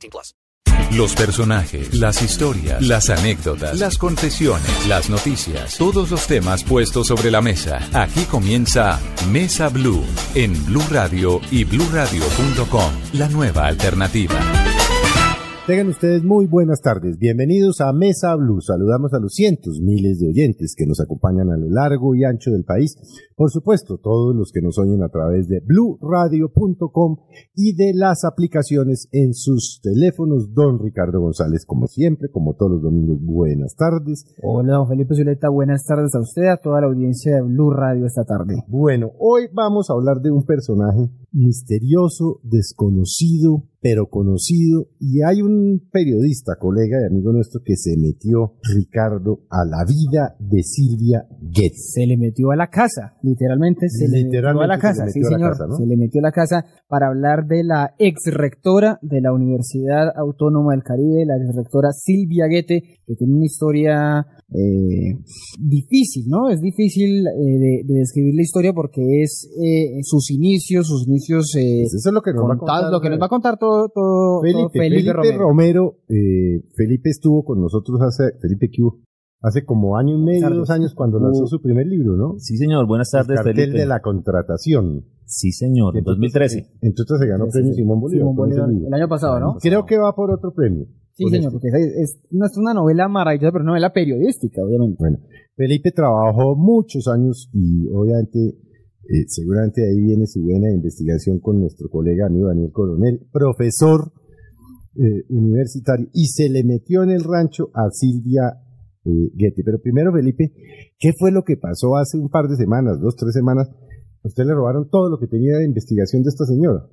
18 plus. Los personajes, las historias, las anécdotas, las confesiones, las noticias, todos los temas puestos sobre la mesa. Aquí comienza Mesa Blue en Blue Radio y BlueRadio.com, la nueva alternativa. Tengan ustedes muy buenas tardes. Bienvenidos a Mesa Blue. Saludamos a los cientos, miles de oyentes que nos acompañan a lo largo y ancho del país. Por supuesto, todos los que nos oyen a través de bluradio.com y de las aplicaciones en sus teléfonos. Don Ricardo González, como siempre, como todos los domingos, buenas tardes. Hola, don Felipe Zuleta. Buenas tardes a usted, a toda la audiencia de Blue Radio esta tarde. Bueno, hoy vamos a hablar de un personaje misterioso, desconocido, pero conocido. Y hay un periodista, colega y amigo nuestro, que se metió, Ricardo, a la vida de Silvia Getz. Se le metió a la casa, literalmente se le metió a la casa, sí señor, se le metió a la casa para hablar de la ex rectora de la Universidad Autónoma del Caribe, la ex rectora Silvia Guete, que tiene una historia eh, difícil, ¿no? Es difícil eh, de, de, describir la historia porque es eh, sus inicios, sus inicios eh, pues eso es lo que nos va a contar, lo que nos va a contar todo, todo Felipe, todo Felipe, Felipe Romero. Romero eh, Felipe estuvo con nosotros hace, Felipe Q, hace como año y medio, dos años, cuando lanzó su primer libro, ¿no? Sí, señor. Buenas tardes, El cartel Felipe. de la contratación. Sí, señor. En 2013. Entonces se ganó Sí, premio sí, Simón Bolívar. Simón Bolívar, libro. el año pasado, ¿no? Creo que va por otro premio. Sí, señor, porque es, es- no es una novela maravillosa, pero una novela periodística, obviamente. Bueno, Felipe trabajó muchos años y obviamente, eh, seguramente ahí viene su buena investigación con nuestro colega amigo Daniel Coronel, profesor eh, universitario, y se le metió en el rancho a Silvia eh, Guete. Pero primero, Felipe, ¿qué fue lo que pasó hace un par de semanas, dos, tres semanas? Usted le robaron todo lo que tenía de investigación de esta señora.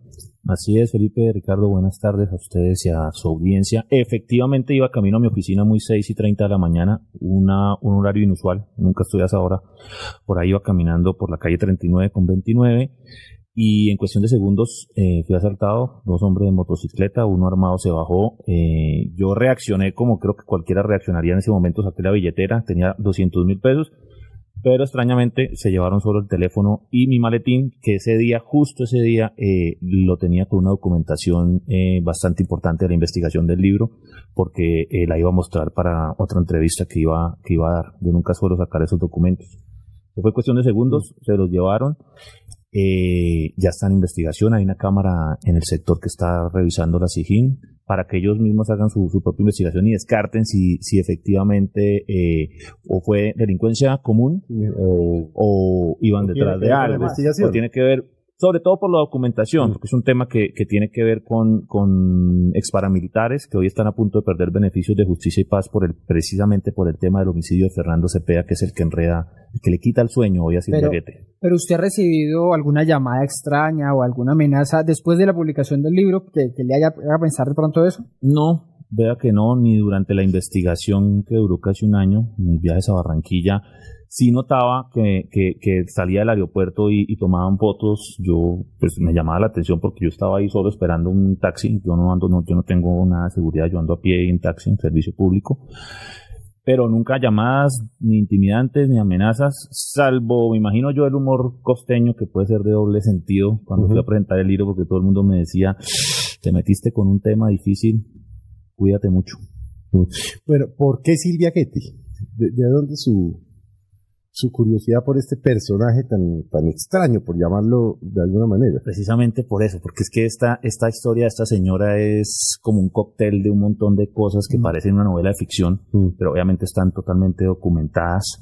Así es, Felipe, Ricardo, buenas tardes a ustedes y a su audiencia. Efectivamente, iba camino a mi oficina muy 6 y 30 de la mañana, una, un horario inusual, nunca estoy a esa hora. Por ahí iba caminando por la calle 39 con 29 y en cuestión de segundos eh, fui asaltado, dos hombres de motocicleta, uno armado se bajó. eh, yo reaccioné como creo que cualquiera reaccionaría en ese momento, saqué la billetera, tenía 200 mil pesos pero extrañamente se llevaron solo el teléfono y mi maletín, que ese día, justo ese día, eh, lo tenía con una documentación eh, bastante importante de la investigación del libro, porque eh, la iba a mostrar para otra entrevista que iba, que iba a dar. Yo nunca suelo sacar esos documentos. Fue cuestión de segundos, se los llevaron. Eh, ya está en investigación, hay una cámara en el sector que está revisando la SIGIN para que ellos mismos hagan su, su propia investigación y descarten si, si efectivamente eh, o fue delincuencia común O, o iban detrás de algo. O tiene que ver, sobre todo por la documentación, porque es un tema que, que tiene que ver con, con exparamilitares que hoy están a punto de perder beneficios de justicia y paz por el, precisamente por el tema del homicidio de Fernando Cepeda, que es el que enreda, el que le quita el sueño hoy a Silvia Pero- usted ha recibido alguna llamada extraña o alguna amenaza después de la publicación del libro que, que le haya haga pensar de pronto eso. No, vea que no, ni durante la investigación que duró casi un año, mis viajes a Barranquilla, sí notaba que, que, que salía del aeropuerto y, y tomaban fotos, yo pues me llamaba la atención porque yo estaba ahí solo esperando un taxi, yo no ando, no, yo no tengo nada de seguridad, yo ando a pie en taxi, en servicio público, pero nunca llamadas ni intimidantes ni amenazas, salvo, me imagino yo, el humor costeño que puede ser de doble sentido cuando fui a presentar el libro porque todo el mundo me decía, te metiste con un tema difícil, cuídate mucho. Bueno, ¿por qué Silvia Getty? ¿De, de dónde su, su curiosidad por este personaje tan, tan extraño, por llamarlo de alguna manera? Precisamente por eso, porque es que esta, esta historia de esta señora es como un cóctel de un montón de cosas que parecen una novela de ficción, Mm. pero obviamente están totalmente documentadas.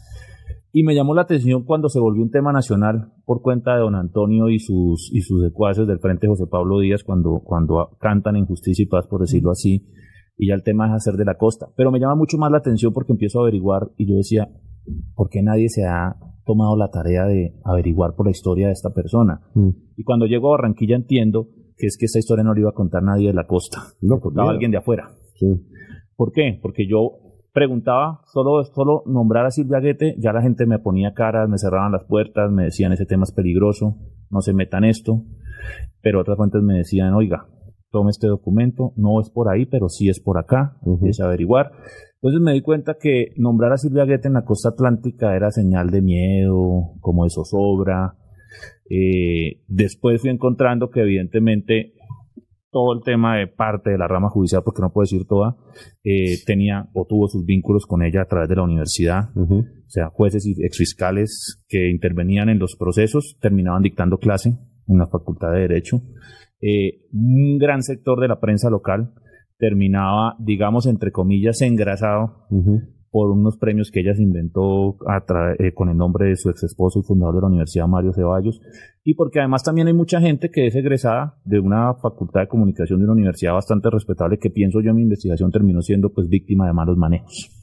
Y me llamó la atención cuando se volvió un tema nacional por cuenta de don Antonio y sus, y sus secuaces del Frente José Pablo Díaz cuando, cuando cantan en justicia y paz, por decirlo así, y ya el tema es hacer de la costa. Pero me llama mucho más la atención porque empiezo a averiguar y yo decía, ¿por qué nadie se ha tomado la tarea de averiguar por la historia de esta persona? Mm. Y cuando llego a Barranquilla entiendo que es que esta historia no le iba a contar nadie de la costa, no, contaba alguien de afuera. ¿Por qué? Porque yo preguntaba, solo, solo nombrar a Silvia Guete, ya la gente me ponía caras, me cerraban las puertas, me decían ese tema es peligroso, no se metan esto, pero otras fuentes me decían, oiga, tome este documento, no es por ahí, pero sí es por acá, empiece a averiguar. Entonces me di cuenta que nombrar a Silvia Guete en la costa atlántica era señal de miedo, como de zozobra. Eh, después fui encontrando que evidentemente todo el tema de parte de la rama judicial, porque no puedo decir toda, eh, tenía o tuvo sus vínculos con ella a través de la universidad. O sea, jueces y exfiscales que intervenían en los procesos terminaban dictando clase en la Facultad de Derecho. Eh, un gran sector de la prensa local terminaba, digamos, entre comillas, engrasado por unos premios que ella se inventó eh, con el nombre de su ex esposo y fundador de la Universidad Mario Ceballos, y porque además también hay mucha gente que es egresada de una facultad de comunicación de una universidad bastante respetable que pienso yo en mi investigación terminó siendo pues víctima de malos manejos.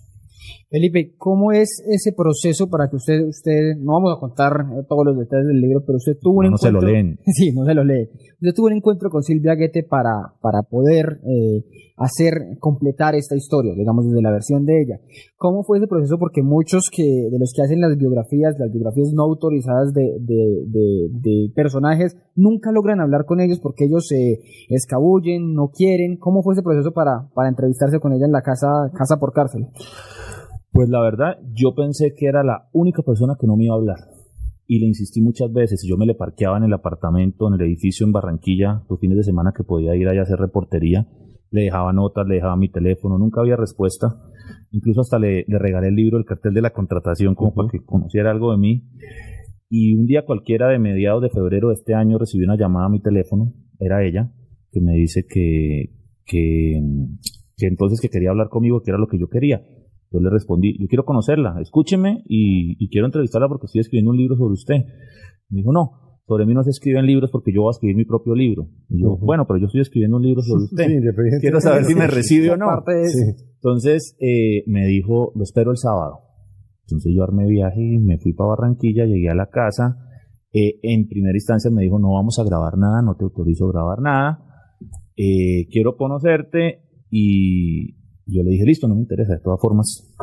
Felipe, ¿cómo es ese proceso para que usted, usted, no vamos a contar eh, todos los detalles del libro, pero usted tuvo un encuentro. No se lo leen. Sí, no se lo lee. Usted tuvo un encuentro con Silvia Guete para, para poder eh, hacer, completar esta historia, digamos, desde la versión de ella. ¿Cómo fue ese proceso? Porque muchos que, de los que hacen las biografías, las biografías no autorizadas de, de, de, de personajes, nunca logran hablar con ellos porque ellos se escabullen, no quieren. ¿Cómo fue ese proceso para, para entrevistarse con ella en la casa, casa por cárcel? Pues la verdad, yo pensé que era la única persona que no me iba a hablar. Y le insistí muchas veces. Yo me le parqueaba en el apartamento, en el edificio en Barranquilla, los fines de semana que podía ir allá a hacer reportería. Le dejaba notas, le dejaba mi teléfono, nunca había respuesta. Incluso hasta le, regalé el libro, el cartel de la contratación, como para que conociera algo de mí. Y un día cualquiera de mediados de febrero de este año recibí una llamada a mi teléfono. Era ella, que me dice que, que, que entonces que quería hablar conmigo, que era lo que yo quería yo le respondí, yo quiero conocerla, escúcheme y, quiero entrevistarla porque estoy escribiendo un libro sobre usted. Me dijo, no, sobre mí no se escriben libros porque yo voy a escribir mi propio libro. Y yo, bueno, pero yo estoy escribiendo un libro sobre usted. quiero saber si me recibe o no. Entonces eh, me dijo, lo espero el sábado. Entonces yo armé viaje y me fui para Barranquilla, llegué a la casa. Eh, en primera instancia me dijo, no vamos a grabar nada, no te autorizo a grabar nada. Eh, quiero conocerte y, yo le dije, listo, no me interesa, de todas formas,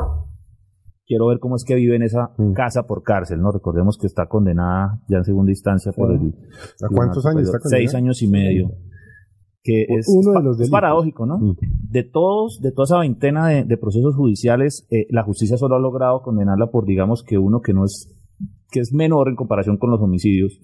quiero ver cómo es que vive en esa mm. casa por cárcel, ¿no? Recordemos que está condenada ya en segunda instancia por el... ¿A cuántos años está condenada? Seis años y medio. Que es, Uno de los paradójico, ¿no? Mm. De todos, de toda esa veintena de, procesos judiciales, eh, la justicia solo ha logrado condenarla por, digamos, que uno que no es, que es menor en comparación con los homicidios,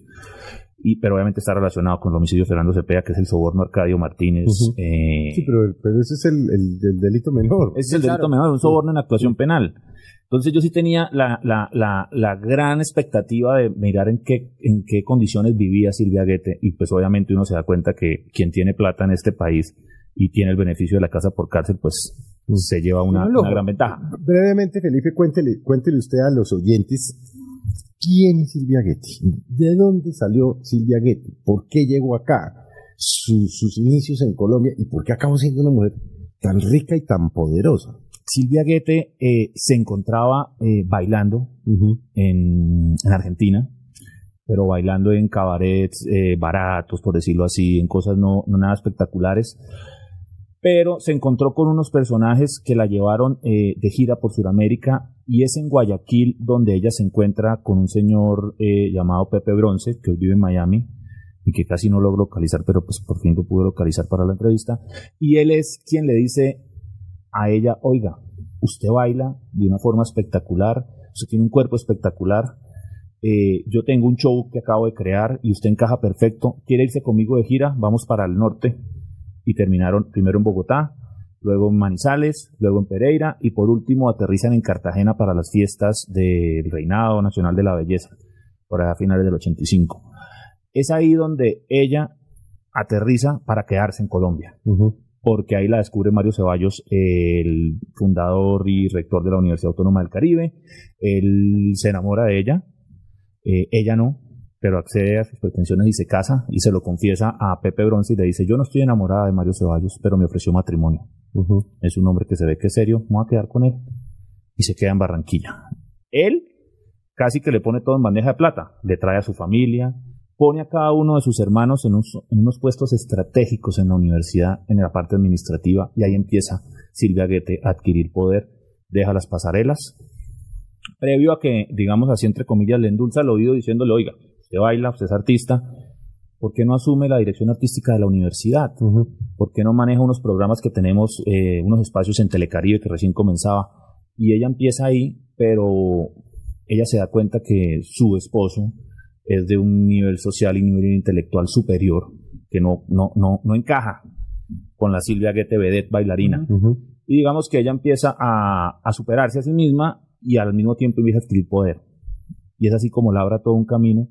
y, pero obviamente está relacionado con el homicidio de Fernando Cepeda, que es el soborno Arcadio Martínez. Eh, sí, pero, ese es el, delito menor. Ese es el delito menor, un soborno en actuación penal. Entonces yo sí tenía la, la, la, la, gran expectativa de mirar en qué, en qué condiciones vivía Silvia Guete y pues obviamente uno se da cuenta que quien tiene plata en este país y tiene el beneficio de la casa por cárcel pues se lleva una, una gran ventaja. Brevemente Felipe, cuéntele, cuéntele usted a los oyentes ¿Quién es Silvia Getty? ¿De dónde salió Silvia Getty? ¿Por qué llegó acá? sus inicios en Colombia y por qué acabó siendo una mujer tan rica y tan poderosa. Silvia Guete eh, se encontraba eh, bailando en, Argentina, pero bailando en cabarets eh, baratos, por decirlo así, en cosas no, no, nada espectaculares. Pero se encontró con unos personajes que la llevaron de gira por Sudamérica y es en Guayaquil donde ella se encuentra con un señor eh, llamado Pepe Bronce, que hoy vive en Miami y que casi no logro localizar, pero pues por fin lo pude localizar para la entrevista. Y él es quien le dice a ella, oiga, usted baila de una forma espectacular, usted tiene un cuerpo espectacular, eh, yo tengo un show que acabo de crear y usted encaja perfecto, quiere irse conmigo de gira, vamos para el norte. Y terminaron primero en Bogotá, luego en Manizales, luego en Pereira y por último aterrizan en Cartagena para las fiestas del Reinado Nacional de la Belleza, por allá a finales del 85. Es ahí donde ella aterriza para quedarse en Colombia, porque ahí la descubre Mario Ceballos, el fundador y rector de la Universidad Autónoma del Caribe. Él se enamora de ella, eh, ella no, pero accede a sus pretensiones y se casa y se lo confiesa a Pepe Bronce y le dice, yo no estoy enamorada de Mario Ceballos, pero me ofreció matrimonio. Es un hombre que se ve que es serio, voy a quedar con él. Y se queda en Barranquilla. Él casi que le pone todo en bandeja de plata. Le trae a su familia, pone a cada uno de sus hermanos en, unos puestos estratégicos en la universidad, en la parte administrativa, y ahí empieza Silvia Guete a adquirir poder, deja las pasarelas, previo a que, digamos así, entre comillas, le endulza el oído diciéndole, oiga, usted baila, usted es artista, ¿por qué no asume la dirección artística de la universidad? ¿Por qué no maneja unos programas que tenemos, eh, unos espacios en Telecaribe que recién comenzaba? Y ella empieza ahí, pero ella se da cuenta que su esposo es de un nivel social y nivel intelectual superior, que no, no, no, no encaja con la Silvia Guete Vedet bailarina. Y digamos que ella empieza a, a, superarse a sí misma y al mismo tiempo empieza a adquirir poder. Y es así como labra todo un camino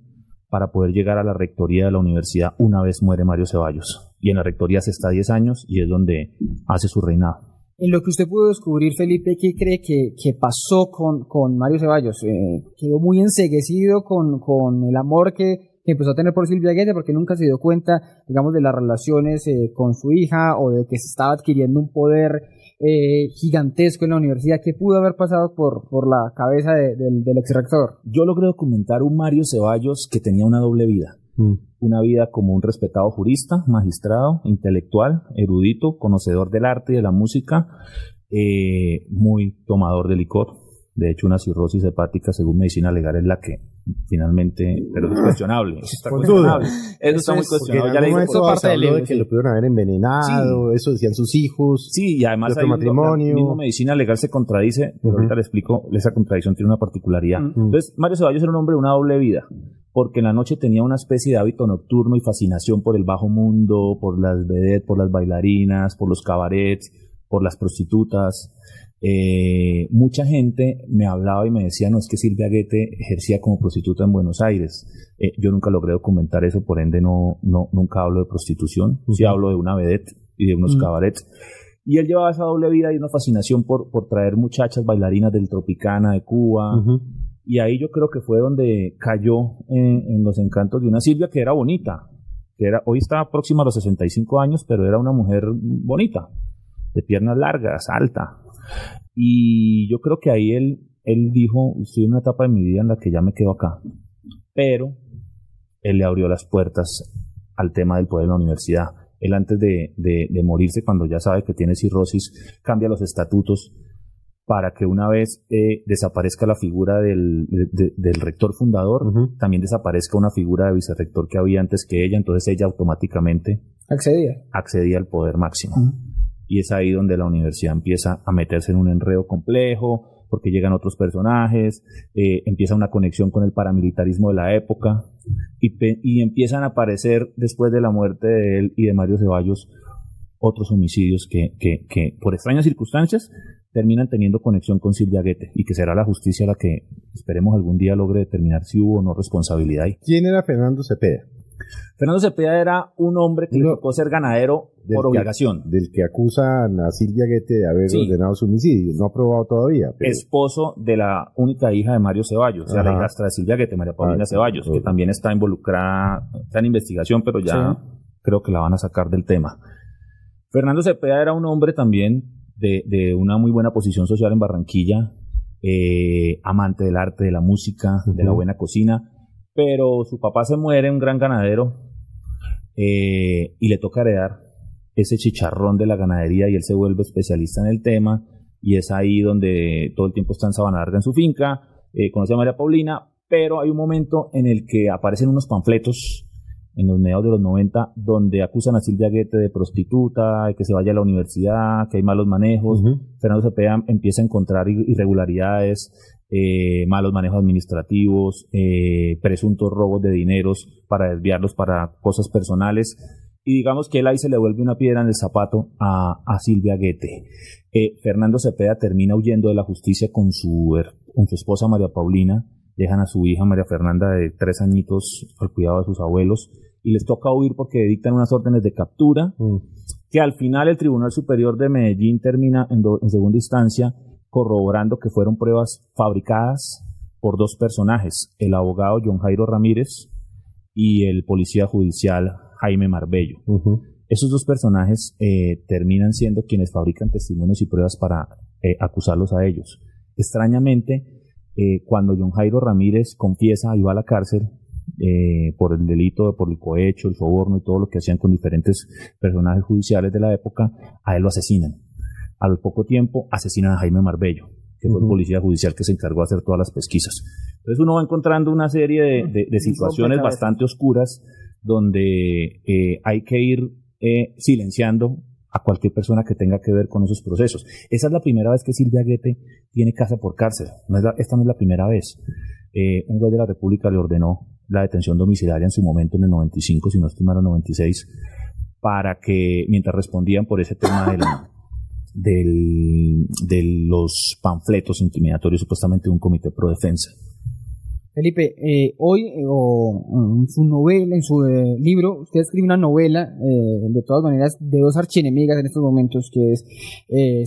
para poder llegar a la rectoría de la universidad una vez muere Mario Ceballos. Y en la rectoría se está 10 años y es donde hace su reinado. En lo que usted pudo descubrir, Felipe, ¿qué cree que, que pasó con, con, Mario Ceballos? Eh, quedó muy enseguecido con, con el amor que, empezó a tener por Silvia Guete porque nunca se dio cuenta, digamos, de las relaciones eh, con su hija o de que se estaba adquiriendo un poder eh, gigantesco en la universidad. ¿Qué pudo haber pasado por, por la cabeza del, del ex rector? Yo logré documentar un Mario Ceballos que tenía una doble vida. Mm. Una vida como un respetado jurista, magistrado, intelectual, erudito, conocedor del arte y de la música, eh, muy tomador de licor. De hecho, una cirrosis hepática, según medicina legal, es la que finalmente, pero es cuestionable. Está cuestionable. Eso, está muy cuestionable. Ya le digo, eso parte del de que lo pudieron haber envenenado, eso decían sus hijos. Sí, y además hay matrimonio. La misma medicina legal se contradice, pero ahorita le explico, esa contradicción tiene una particularidad. Entonces, Mario Ceballos era un hombre de una doble vida porque en la noche tenía una especie de hábito nocturno y fascinación por el bajo mundo, por las vedettes, por las bailarinas, por los cabarets, por las prostitutas. Eh, mucha gente me hablaba y me decía, no, es que Silvia Guete ejercía como prostituta en Buenos Aires. Eh, yo nunca logré documentar eso, por ende no, no nunca hablo de prostitución, sí hablo de una vedette y de unos cabarets. Y él llevaba esa doble vida y una fascinación por, por traer muchachas bailarinas del Tropicana de Cuba, y ahí yo creo que fue donde cayó en, los encantos de una Silvia que era bonita, que era, hoy está próxima a los 65 años, pero era una mujer bonita, de piernas largas, alta. Y yo creo que ahí él, él dijo, estoy en una etapa de mi vida en la que ya me quedo acá. Pero él le abrió las puertas al tema del poder en la universidad. Él antes de, de morirse, cuando ya sabe que tiene cirrosis, cambia los estatutos para que una vez eh, desaparezca la figura del, del rector fundador, también desaparezca una figura de vicerrector que había antes que ella, entonces ella automáticamente accedía, accedía al poder máximo. Y es ahí donde la universidad empieza a meterse en un enredo complejo, porque llegan otros personajes, eh, empieza una conexión con el paramilitarismo de la época, y, y empiezan a aparecer después de la muerte de él y de Mario Ceballos otros homicidios que, por extrañas circunstancias terminan teniendo conexión con Silvia Guete y que será la justicia la que esperemos algún día logre determinar si hubo o no responsabilidad ahí. ¿Quién era Fernando Cepeda? Fernando Cepeda era un hombre que le tocó ser ganadero por obligación. del que acusan a Silvia Guete de haber ordenado su homicidio. No ha probado todavía. Esposo de la única hija de Mario Ceballos, o sea, la hijastra de Silvia Guete, María Paulina ah, Ceballos, que también está involucrada, está en investigación, pero ya creo que la van a sacar del tema. Fernando Cepeda era un hombre también de, una muy buena posición social en Barranquilla, eh, amante del arte, de la música, de la buena cocina, pero su papá se muere, un gran ganadero, eh, y le toca heredar ese chicharrón de la ganadería y él se vuelve especialista en el tema y es ahí donde todo el tiempo está en Sabana Larga en su finca, eh, conoce a María Paulina, pero hay un momento en el que aparecen unos panfletos en los mediados de los 90, donde acusan a Silvia Guete de prostituta, de que se vaya a la universidad, que hay malos manejos. Fernando Cepeda empieza a encontrar irregularidades, eh, malos manejos administrativos, eh, presuntos robos de dineros para desviarlos para cosas personales. Y digamos que él ahí se le vuelve una piedra en el zapato a, Silvia Guete. Eh, Fernando Cepeda termina huyendo de la justicia con su, con su esposa María Paulina, dejan a su hija María Fernanda de tres añitos al cuidado de sus abuelos y les toca huir porque dictan unas órdenes de captura, mm. que al final el Tribunal Superior de Medellín termina en, segunda instancia corroborando que fueron pruebas fabricadas por dos personajes, el abogado John Jairo Ramírez y el policía judicial Jaime Marbello. Esos dos personajes eh, terminan siendo quienes fabrican testimonios y pruebas para eh, acusarlos a ellos. Extrañamente, eh, cuando John Jairo Ramírez confiesa y va a la cárcel, eh, por el delito, por el cohecho, el soborno y todo lo que hacían con diferentes personajes judiciales de la época, a él lo asesinan. A lo poco tiempo asesinan a Jaime Marbello, que fue el policía judicial que se encargó de hacer todas las pesquisas. Entonces uno va encontrando una serie de, situaciones bastante oscuras donde eh, hay que ir eh, silenciando a cualquier persona que tenga que ver con esos procesos. Esa es la primera vez que Silvia Guete tiene casa por cárcel. esta no es la primera vez. Eh, un juez de la República le ordenó la detención domiciliaria en su momento en el 95, si no estimaron 96, para que mientras respondían por ese tema de, del, de los panfletos intimidatorios supuestamente de un comité pro defensa. Felipe, eh, hoy eh, o en su novela, en su eh, libro, usted escribe una novela, de todas maneras, de dos archienemigas en estos momentos, que es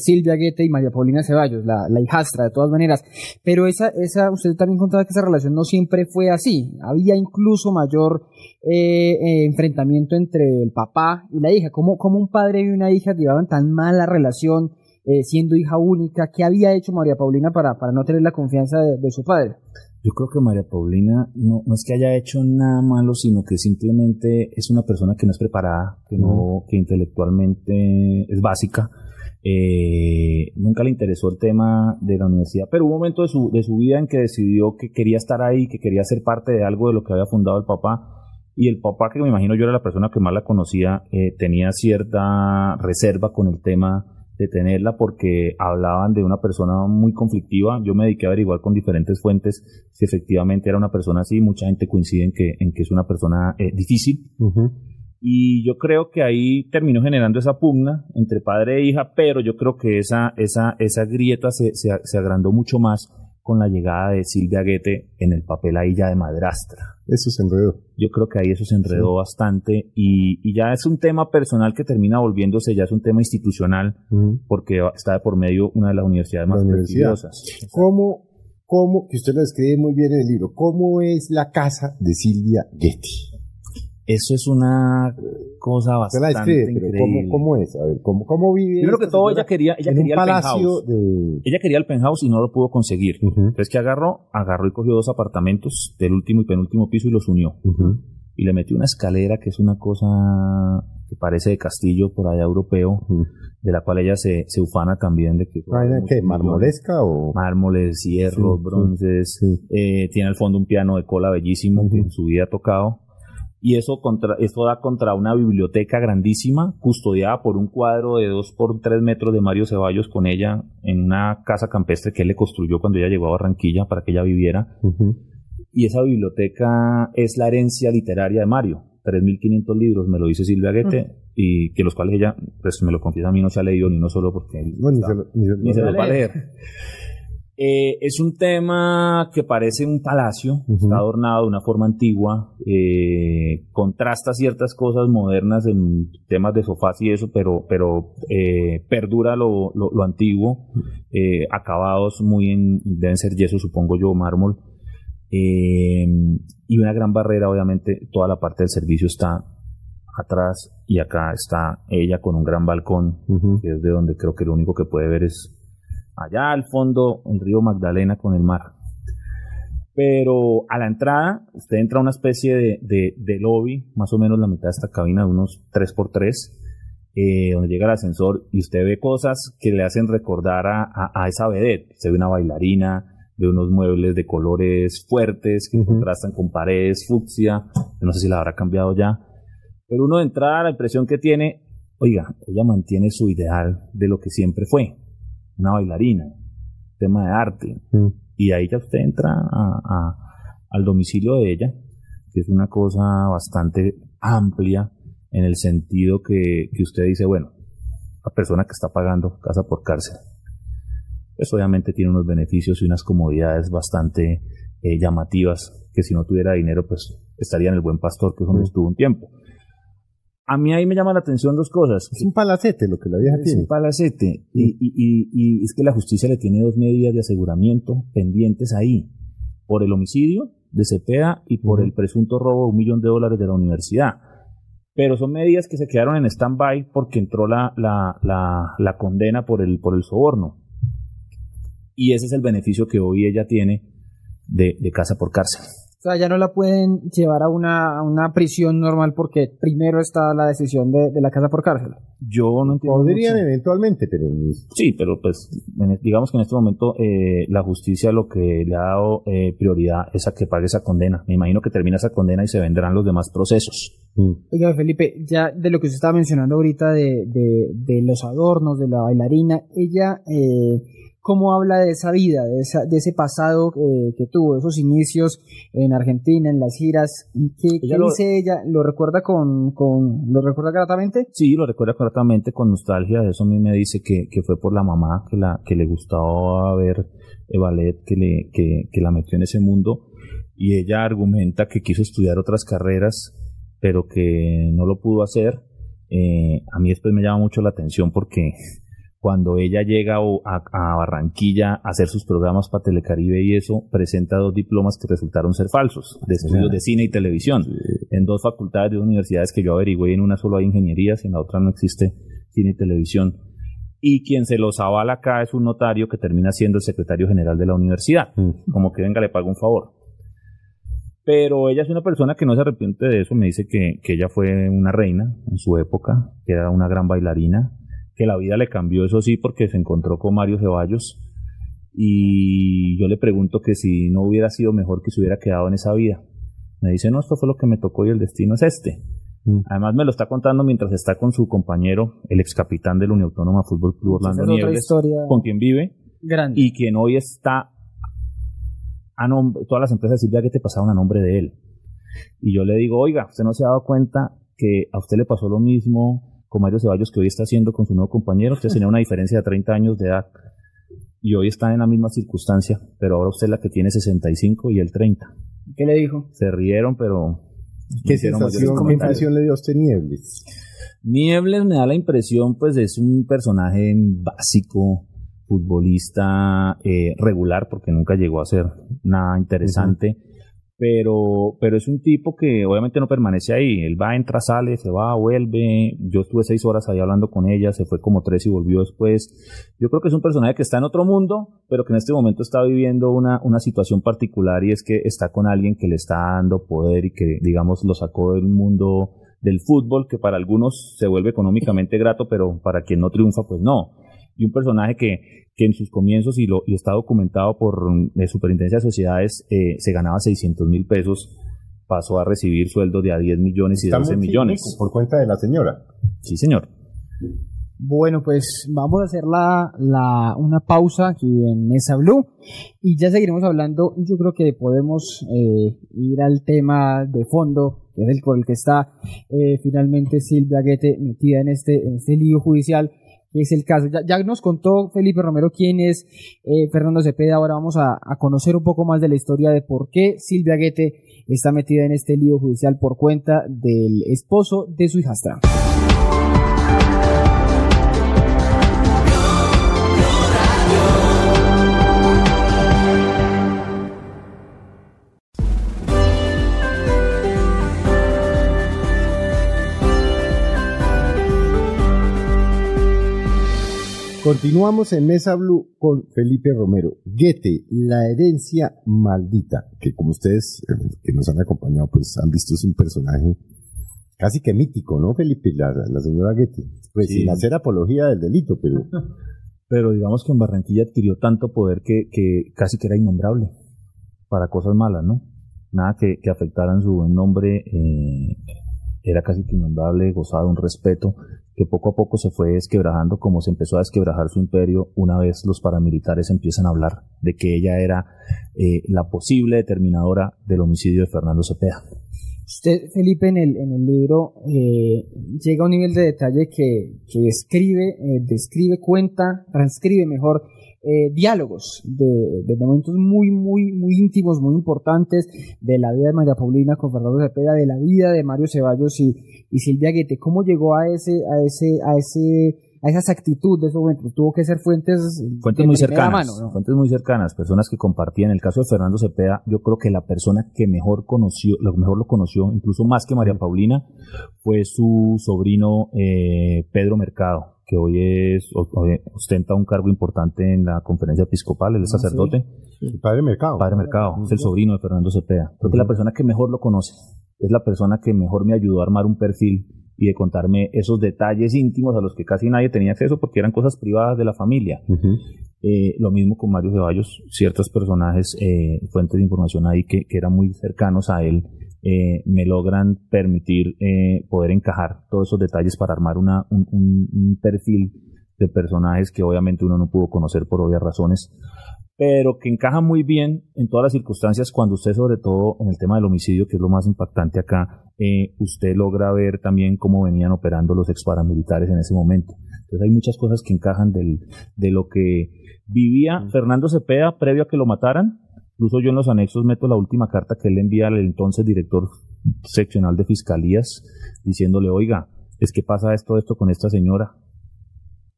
Silvia Guete y María Paulina Ceballos, la, hijastra, de todas maneras. Pero esa, esa, usted también contaba que esa relación no siempre fue así. Había incluso mayor enfrentamiento entre el papá y la hija. ¿Cómo, cómo un padre y una hija llevaban tan mala relación? siendo hija única, ¿qué había hecho María Paulina para, para no tener la confianza de su padre? Yo creo que María Paulina no, no es que haya hecho nada malo, sino que simplemente es una persona que no es preparada, que no, que intelectualmente es básica. Eh, nunca le interesó el tema de la universidad, pero hubo un momento de su, de su vida en que decidió que quería estar ahí, que quería ser parte de algo de lo que había fundado el papá. Y el papá, que me imagino yo era la persona que más la conocía, eh, tenía cierta reserva con el tema de tenerla porque hablaban de una persona muy conflictiva. Yo me dediqué a averiguar con diferentes fuentes si efectivamente era una persona así. Mucha gente coincide en que, en que es una persona eh, difícil. Y yo creo que ahí terminó generando esa pugna entre padre e hija, pero yo creo que esa, esa, esa grieta se, se, se agrandó mucho más con la llegada de Silvia Guete en el papel ahí ya de madrastra. Eso se enredó. Yo creo que ahí eso se enredó bastante y, ya es un tema personal que termina volviéndose, ya es un tema institucional porque está de por medio una de las universidades más prestigiosas. ¿Cómo, ¿Cómo, que usted lo describe muy bien en el libro, cómo es la casa de Silvia Guete? Eso es una cosa bastante la increíble. ¿cómo, es? A ver, ¿cómo, cómo vive? Primero que todo, ella quería, ella quería el penthouse. Ella quería el penthouse y no lo pudo conseguir. Entonces, que agarró? Agarró y cogió dos apartamentos del último y penúltimo piso y los unió. Y le metió una escalera que es una cosa que parece de castillo por allá europeo, de la cual ella se, se ufana también de que... ¿Qué? ¿Marmolesca o...? Mármoles, hierros, bronces. Eh, tiene al fondo un piano de cola bellísimo que en su vida ha tocado y eso, contra, eso da contra una biblioteca grandísima, custodiada por un cuadro de 2 por 3 metros de Mario Ceballos con ella en una casa campestre que él le construyó cuando ella llegó a Barranquilla para que ella viviera. Y esa biblioteca es la herencia literaria de Mario. 3.500 libros, me lo dice Silvia Guete, y que los cuales ella, pues me lo confiesa a mí, no se ha leído ni no solo porque ni se, lo va a leer. Eh, es un tema que parece un palacio, está adornado de una forma antigua, eh, contrasta ciertas cosas modernas en temas de sofás y eso, pero, pero eh, perdura lo, lo, antiguo, acabados muy en, deben ser yeso, supongo yo, mármol, y una gran barrera, obviamente, toda la parte del servicio está atrás y acá está ella con un gran balcón, que es de donde creo que lo único que puede ver es allá al fondo el río Magdalena con el mar. Pero a la entrada, usted entra a una especie de, de, lobby, más o menos la mitad de esta cabina, de unos 3x3, eh, donde llega el ascensor y usted ve cosas que le hacen recordar a, a, esa vedette. Se ve una bailarina, ve unos muebles de colores fuertes que contrastan con paredes fucsia. no sé si la habrá cambiado ya. Pero uno de entrada, la impresión que tiene, oiga, ella mantiene su ideal de lo que siempre fue una bailarina, tema de arte. Mm. Y ahí ya usted entra a, al domicilio de ella, que es una cosa bastante amplia en el sentido que, que usted dice, bueno, la persona que está pagando casa por cárcel, pues obviamente tiene unos beneficios y unas comodidades bastante eh, llamativas, que si no tuviera dinero, pues estaría en el buen pastor, que es donde mm. estuvo un tiempo a mí ahí me llama la atención dos cosas. Es un palacete lo que la vieja tiene. Es un palacete. Y, y, y, es que la justicia le tiene dos medidas de aseguramiento pendientes ahí. Por el homicidio de Cepeda y por el presunto robo de un millón de dólares de la universidad. Pero son medidas que se quedaron en stand-by porque entró la, la, la, la, condena por el, por el soborno. Y ese es el beneficio que hoy ella tiene de, de casa por cárcel. O sea, ya no la pueden llevar a una, una prisión normal porque primero está la decisión de, la casa por cárcel. Yo no entiendo. Podrían eventualmente, pero. Sí, pero pues digamos que en este momento eh, la justicia lo que le ha dado eh, prioridad es a que pague esa condena. Me imagino que termina esa condena y se vendrán los demás procesos. Mm. Oiga, Felipe, ya de lo que usted estaba mencionando ahorita de, de, de los adornos, de la bailarina, ella. Eh, cómo habla de esa vida, de, de ese pasado eh, que tuvo, esos inicios en Argentina, en las giras. ¿Qué, dice ella? ¿Lo recuerda con, con, lo recuerda gratamente? Sí, lo recuerda gratamente con nostalgia. Eso a mí me dice que, que fue por la mamá que la que le gustaba ver el ballet, que le que, que la metió en ese mundo. Y ella argumenta que quiso estudiar otras carreras, pero que no lo pudo hacer. Eh, a mí después me llama mucho la atención porque cuando ella llega a, Barranquilla a hacer sus programas para Telecaribe y eso, presenta dos diplomas que resultaron ser falsos, de estudios de cine y televisión, en dos facultades de universidades que yo averigüé, en una solo hay ingenierías, en la otra no existe cine y televisión. Y quien se los avala acá es un notario que termina siendo el secretario general de la universidad, mm. como que venga, le pago un favor. Pero ella es una persona que no se arrepiente de eso, me dice que, que ella fue una reina en su época, que era una gran bailarina, que la vida le cambió, eso sí, porque se encontró con Mario Ceballos. Y yo le pregunto que si no hubiera sido mejor que se hubiera quedado en esa vida. Me dice, no, esto fue lo que me tocó y el destino es este. Mm. Además me lo está contando mientras está con su compañero, el ex capitán del Unión Autónoma Fútbol Club Orlando Nieves, con quien vive Grande. y quien hoy está a nombre, todas las empresas de que te pasaron a nombre de él. Y yo le digo, oiga, usted no se ha dado cuenta que a usted le pasó lo mismo con Mario Ceballos que hoy está haciendo con su nuevo compañero. Usted tenía una diferencia de 30 años de edad y hoy está en la misma circunstancia, pero ahora usted es la que tiene 65 y él 30. ¿Qué le dijo? Se rieron, pero... ¿Qué, sensación, ¿qué impresión le dio a usted Niebles? Niebles me da la impresión, pues, es un personaje básico, futbolista eh, regular, porque nunca llegó a ser nada interesante pero, pero es un tipo que obviamente no permanece ahí. Él va, entra, sale, se va, vuelve. Yo estuve seis horas ahí hablando con ella, se fue como tres y volvió después. Yo creo que es un personaje que está en otro mundo, pero que en este momento está viviendo una, una situación particular y es que está con alguien que le está dando poder y que, digamos, lo sacó del mundo del fútbol, que para algunos se vuelve económicamente grato, pero para quien no triunfa, pues no. Y un personaje que, que en sus comienzos, y, lo, y está documentado por la eh, Superintendencia de Sociedades, eh, se ganaba 600 mil pesos, pasó a recibir sueldos de a 10 millones y 12 millones. Por cuenta de la señora. Sí, señor. Bueno, pues vamos a hacer la, la, una pausa aquí en Mesa Blue y ya seguiremos hablando. Yo creo que podemos eh, ir al tema de fondo, que es el con el que está finalmente Silvia Guete metida en este, en este lío judicial es el caso. Ya, nos contó Felipe Romero quién es eh, Fernando Cepeda. Ahora vamos a, a, conocer un poco más de la historia de por qué Silvia Guete está metida en este lío judicial por cuenta del esposo de su hijastra. Continuamos en Mesa Blue con Felipe Romero. Goethe, la herencia maldita, que como ustedes eh, que nos han acompañado, pues han visto es un personaje casi que mítico, ¿no, Felipe? La, señora Goethe. Pues sin hacer apología del delito, pero... Pero digamos que en Barranquilla adquirió tanto poder que, que casi que era innombrable para cosas malas, ¿no? Nada que, que afectaran su buen nombre, eh, era casi que innombrable, gozaba de un respeto que poco a poco se fue desquebrajando como se empezó a desquebrajar su imperio una vez los paramilitares empiezan a hablar de que ella era eh, la posible determinadora del homicidio de Fernando Cepeda. Usted, Felipe, en el, en el libro eh, llega a un nivel de detalle que, escribe, eh, describe, cuenta, transcribe mejor eh, diálogos de, de, momentos muy, muy, muy íntimos, muy importantes de la vida de María Paulina con Fernando Cepeda, de la vida de Mario Ceballos y, y Silvia Guete. ¿Cómo llegó a ese, a ese, a ese a esa exactitud de esos momentos? Tuvo que ser fuentes, fuentes muy cercanas, fuentes muy cercanas, personas que compartían. En el caso de Fernando Cepeda, yo creo que la persona que mejor conoció, lo mejor lo conoció, incluso más que María Paulina, fue su sobrino eh, Pedro Mercado que hoy es ostenta un cargo importante en la conferencia episcopal, el ah, sacerdote. El padre Mercado. Padre Mercado, es el sobrino de Fernando Cepeda. Creo que la persona que mejor lo conoce, es la persona que mejor me ayudó a armar un perfil y de contarme esos detalles íntimos a los que casi nadie tenía acceso porque eran cosas privadas de la familia. Eh, lo mismo con Mario Ceballos, ciertos personajes, eh, fuentes de información ahí que, que, eran muy cercanos a él, eh, me logran permitir poder encajar todos esos detalles para armar una, un, un, perfil de personajes que obviamente uno no pudo conocer por obvias razones, pero que encaja muy bien en todas las circunstancias cuando usted, sobre todo en el tema del homicidio, que es lo más impactante acá, eh, usted logra ver también cómo venían operando los ex paramilitares en ese momento. Entonces hay muchas cosas que encajan del, de lo que vivía Fernando Cepeda previo a que lo mataran. Incluso yo en los anexos meto la última carta que él envía al entonces director seccional de fiscalías diciéndole, oiga, es que pasa esto, esto con esta señora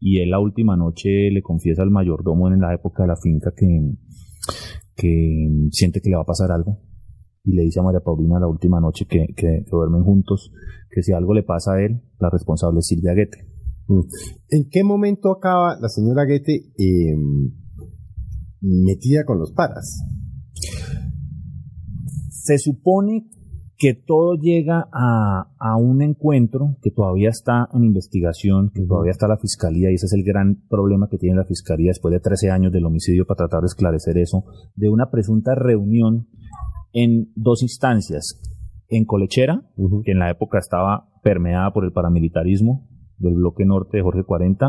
y él la última noche le confiesa al mayordomo en la época de la finca que, que siente que le va a pasar algo y le dice a María Paulina la última noche que, que, duermen juntos que si algo le pasa a él, la responsable es Silvia Guete. Mm. ¿En qué momento acaba la señora Guete em, metida con los paras? Se supone que todo llega a, un encuentro que todavía está en investigación, que todavía está la fiscalía, y ese es el gran problema que tiene la fiscalía después de 13 años del homicidio para tratar de esclarecer eso, de una presunta reunión en dos instancias, en Colechera, que en la época estaba permeada por el paramilitarismo del bloque norte de Jorge 40,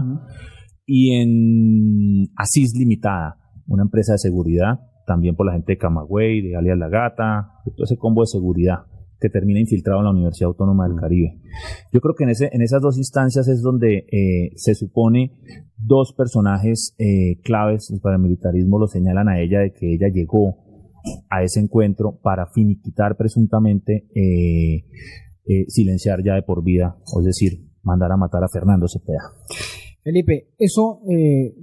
y en Asís Limitada, una empresa de seguridad, también por la gente de Camagüey, de alias La Gata, de todo ese combo de seguridad que termina infiltrado en la Universidad Autónoma del Caribe. Yo creo que en, ese, en esas dos instancias es donde eh, se supone dos personajes eh, claves, el paramilitarismo lo señalan a ella de que ella llegó a ese encuentro para finiquitar presuntamente, eh, silenciar ya de por vida, es decir, mandar a matar a Fernando Cepeda. Felipe, eso, eh,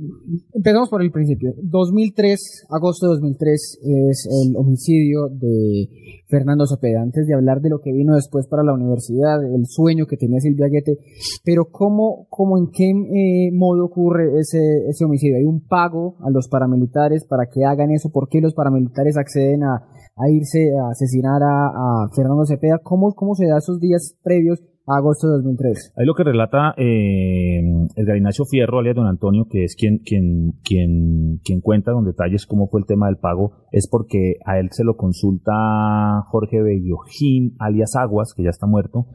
empezamos por el principio. 2003, agosto de 2003, es el homicidio de Fernando Cepeda. Antes de hablar de lo que vino después para la universidad, el sueño que tenía Silvia Guete, pero ¿cómo, cómo en qué eh, modo ocurre ese, ese homicidio? ¿Hay un pago a los paramilitares para que hagan eso? ¿Por qué los paramilitares acceden a, a irse a asesinar a, a Fernando Cepeda? ¿Cómo, ¿Cómo se da esos días previos agosto de 2003. Ahí lo que relata eh, el Ignacio Fierro, alias don Antonio, que es quien, quien, quien, quien cuenta con detalles cómo fue el tema del pago, es porque a él se lo consulta Jorge Bellojín, alias Aguas, que ya está muerto,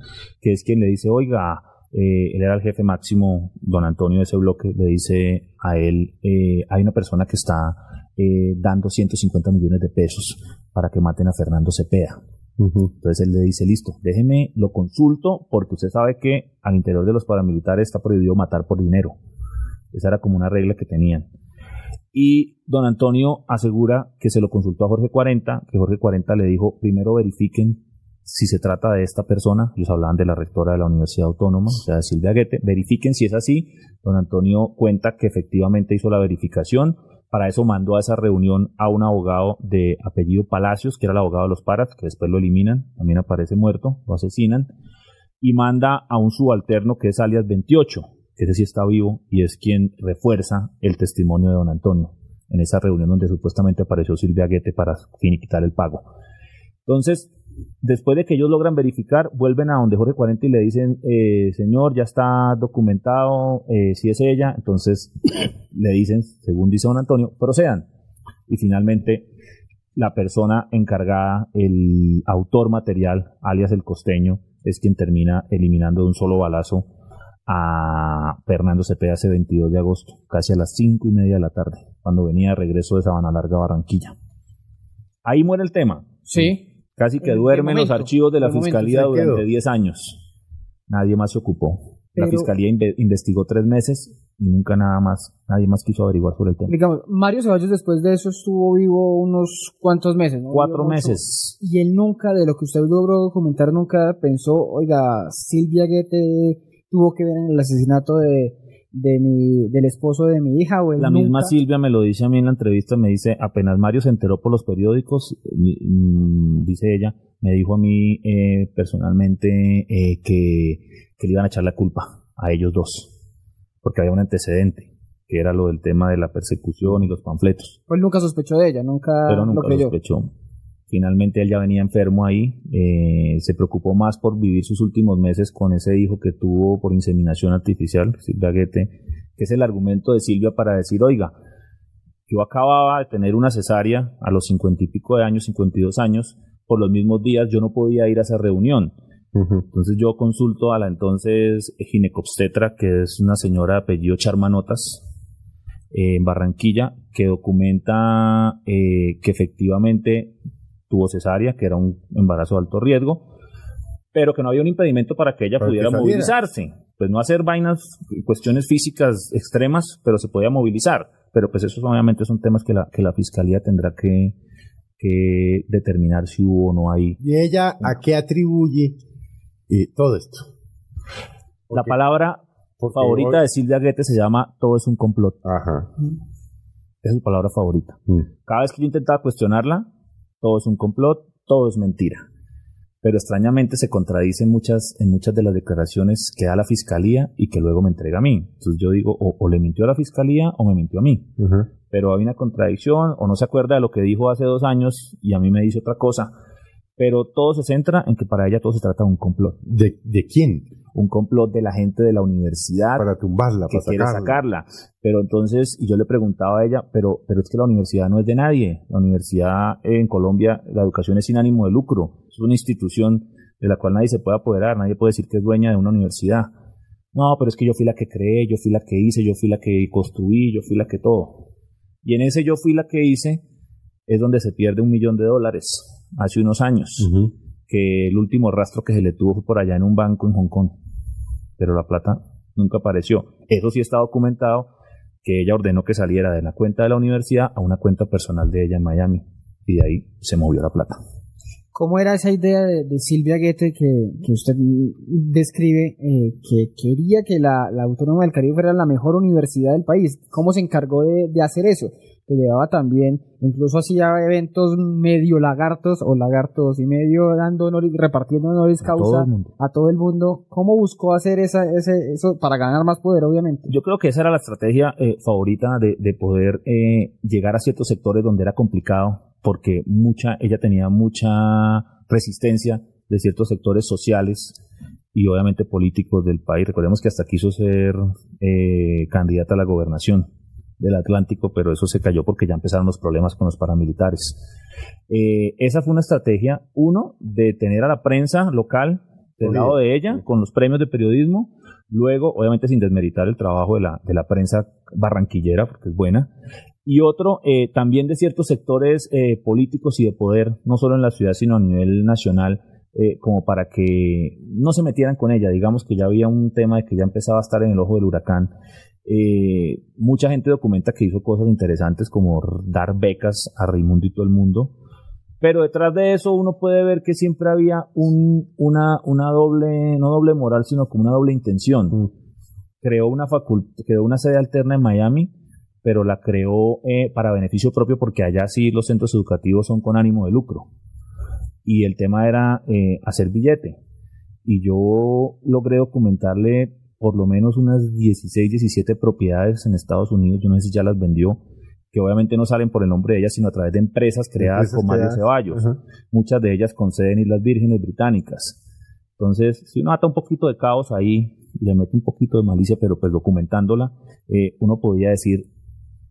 que es quien le dice, oiga, eh, él era el jefe máximo, don Antonio de ese bloque, le dice a él, eh, hay una persona que está eh, dando 150 millones de pesos para que maten a Fernando Cepeda. Entonces él le dice, listo, déjeme, lo consulto, porque usted sabe que al interior de los paramilitares está prohibido matar por dinero. Esa era como una regla que tenían. Y don Antonio asegura que se lo consultó a Jorge 40, que Jorge 40 le dijo, primero verifiquen si se trata de esta persona, ellos hablaban de la rectora de la Universidad Autónoma, o sea, de Silvia Guete, verifiquen si es así. Don Antonio cuenta que efectivamente hizo la verificación, para eso mandó a esa reunión a un abogado de apellido Palacios, que era el abogado de los Paras, que después lo eliminan, también aparece muerto, lo asesinan, y manda a un subalterno que es alias 28, que ese sí está vivo y es quien refuerza el testimonio de don Antonio en esa reunión donde supuestamente apareció Silvia Guete para finiquitar el pago. Entonces, Después de que ellos logran verificar, vuelven a donde Jorge 40 y le dicen, eh, señor, ya está documentado, eh, si es ella, entonces le dicen, según dice don Antonio, procedan. Y finalmente la persona encargada, el autor material, alias el costeño, es quien termina eliminando de un solo balazo a Fernando Cepeda ese 22 de agosto, casi a las 5 y media de la tarde, cuando venía de regreso de Sabana Larga, Barranquilla. Ahí muere el tema. Sí. Casi que duerme en los archivos de la Fiscalía durante 10 años. Nadie más se ocupó. la Fiscalía investigó tres meses y nunca nada más, nadie más quiso averiguar sobre el tema. Digamos, Mario Ceballos después de eso estuvo vivo unos cuantos meses, ¿no? Cuatro meses. Y él nunca, de lo que usted logró documentar, nunca pensó, oiga, Silvia Guete tuvo que ver en el asesinato de, de mi, del esposo de mi hija o La misma Silvia me lo dice a mí en la entrevista, me dice, apenas Mario se enteró por los periódicos, mm, dice ella, me dijo a mí eh, personalmente eh, que, que le iban a echar la culpa a ellos dos, porque había un antecedente, que era lo del tema de la persecución y los panfletos. Pues nunca sospechó de ella, nunca, Pero nunca lo sospechó. Finalmente él ya venía enfermo ahí, eh, se preocupó más por vivir sus últimos meses con ese hijo que tuvo por inseminación artificial, Silvia Guete, que es el argumento de Silvia para decir, oiga, yo acababa de tener una cesárea a los cincuenta y pico de años, 52 años, por los mismos días yo no podía ir a esa reunión. Entonces yo consulto a la entonces ginecobstetra, que es una señora de apellido Charmanotas, eh, en Barranquilla, que documenta eh, que efectivamente tuvo cesárea, que era un embarazo de alto riesgo, pero que no había un impedimento para que ella pudiera movilizarse. Pues no hacer vainas, cuestiones físicas extremas, pero se podía movilizar. Pero pues esos obviamente son temas que la, que la fiscalía tendrá que, que determinar si hubo o no hay. ¿Y ella a qué atribuye eh, todo esto? la palabra favorita de Silvia Guete se llama Todo es un complot. Ajá. Esa es su palabra favorita. Mm. Cada vez que yo intentaba cuestionarla, todo es un complot, todo es mentira. Pero extrañamente se contradicen muchas, en muchas de las declaraciones que da la fiscalía y que luego me entrega a mí. Entonces yo digo, o, le mintió a la fiscalía o me mintió a mí. Pero hay una contradicción, o no se acuerda de lo que dijo hace dos años y a mí me dice otra cosa. Pero todo se centra en que para ella todo se trata de un complot. ¿De, de quién? un complot de la gente de la universidad para tumbarla, que quiere sacarla. Pero entonces, y yo le preguntaba a ella, pero, pero es que la universidad no es de nadie. La universidad en Colombia, la educación es sin ánimo de lucro. Es una institución de la cual nadie se puede apoderar, nadie puede decir que es dueña de una universidad. No, pero es que yo fui la que creé, yo fui la que hice, yo fui la que construí, yo fui la que todo. Y en ese yo fui la que hice es donde se pierde un millón de dólares hace unos años. Que el último rastro que se le tuvo fue por allá en un banco en Hong Kong pero la plata nunca apareció. Eso sí está documentado que ella ordenó que saliera de la cuenta de la universidad a una cuenta personal de ella en Miami y de ahí se movió la plata. ¿Cómo era esa idea de, Silvia Goethe que, usted describe, eh, que quería que la, Autónoma del Caribe fuera la mejor universidad del país? ¿Cómo se encargó de hacer eso? Que llevaba también, incluso hacía eventos medio lagartos o lagartos y medio dando repartiendo honores causa a todo el mundo. ¿Cómo buscó hacer esa, ese, eso para ganar más poder, obviamente? Yo creo que esa era la estrategia eh, favorita de, de poder eh, llegar a ciertos sectores donde era complicado, porque mucha, ella tenía mucha resistencia de ciertos sectores sociales y obviamente políticos del país. Recordemos que hasta quiso ser eh, candidata a la gobernación del Atlántico, pero eso se cayó porque ya empezaron los problemas con los paramilitares. Eh, esa fue una estrategia, uno, de tener a la prensa local del lado de ella, con los premios de periodismo, luego, obviamente sin desmeritar el trabajo de la, de la prensa barranquillera, porque es buena, y otro, eh, también de ciertos sectores eh, políticos y de poder, no solo en la ciudad, sino a nivel nacional, como para que no se metieran con ella. Digamos que ya había un tema de que ya empezaba a estar en el ojo del huracán eh, mucha gente documenta que hizo cosas interesantes como dar becas a Raimundo y todo el mundo, pero detrás de eso uno puede ver que siempre había un, una, una doble, no doble moral, sino como una doble intención. Mm. Creó una facultad, creó una sede alterna en Miami, pero la creó eh, para beneficio propio porque allá sí los centros educativos son con ánimo de lucro. Y el tema era eh, hacer billete. Y yo logré documentarle por lo menos unas 16, 17 propiedades en Estados Unidos, yo no sé si ya las vendió, que obviamente no salen por el nombre de ellas, sino a través de empresas creadas por Mario Ceballos, muchas de ellas con sede en Islas Vírgenes Británicas. Entonces, si uno ata un poquito de caos ahí y le mete un poquito de malicia, pero pues documentándola, eh, uno podría decir,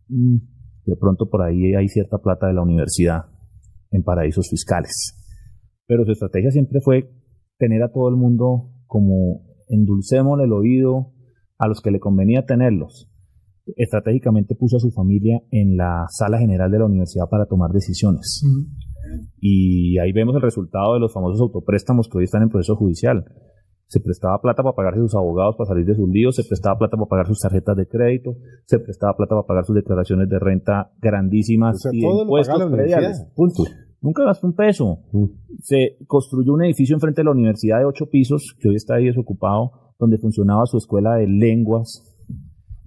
mm, de pronto por ahí hay cierta plata de la universidad en paraísos fiscales. Pero su estrategia siempre fue tener a todo el mundo como endulcemos el oído a los que le convenía tenerlos. Estratégicamente puso a su familia en la sala general de la universidad para tomar decisiones. Y ahí vemos el resultado de los famosos autopréstamos que hoy están en proceso judicial. Se prestaba plata para pagarse sus abogados para salir de sus líos, se prestaba plata para pagar sus tarjetas de crédito, se prestaba plata para pagar sus declaraciones de renta grandísimas y de impuestos prediales. Punto. Nunca gastó un peso. Mm. Se construyó un edificio enfrente de la universidad de ocho pisos, que hoy está ahí desocupado, donde funcionaba su escuela de lenguas.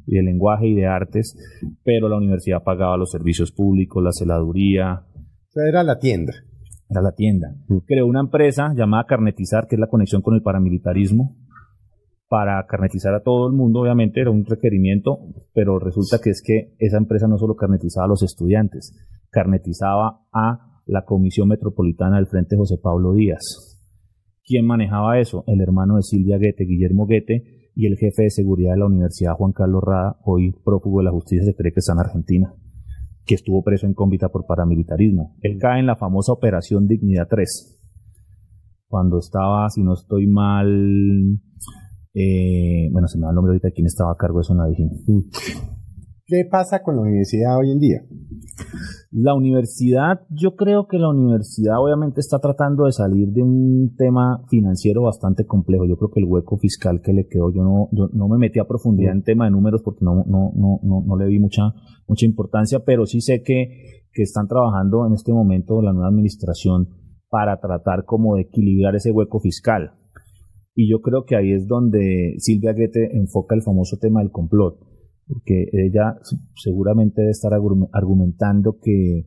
y de lenguaje y de artes, pero la universidad pagaba los servicios públicos, la celaduría. O sea, era la tienda. Era la tienda. Creó una empresa llamada Carnetizar, que es la conexión con el paramilitarismo, para carnetizar a todo el mundo, obviamente era un requerimiento, pero resulta que es que esa empresa no solo carnetizaba a los estudiantes, carnetizaba a la Comisión Metropolitana del Frente José Pablo Díaz. ¿Quién manejaba eso? El hermano de Silvia Guete, Guillermo Guete, y el jefe de seguridad de la Universidad, Juan Carlos Rada, hoy prófugo de la justicia, se cree que está en Argentina, que estuvo preso en cómbita por paramilitarismo. Él cae en la famosa Operación Dignidad 3, cuando estaba, si no estoy mal, eh, bueno, se me da el nombre ahorita de quién estaba a cargo de eso en la ¿Qué pasa con la universidad hoy en día? La universidad, yo creo que la universidad obviamente está tratando de salir de un tema financiero bastante complejo. Yo creo que el hueco fiscal que le quedó, yo no, no me metí a profundidad en tema de números porque no, no, no, no, no le vi mucha, mucha importancia, pero sí sé que, que están trabajando en este momento la nueva administración para tratar como de equilibrar ese hueco fiscal y yo creo que ahí es donde Silvia Goethe enfoca el famoso tema del complot, porque ella seguramente debe estar argumentando que,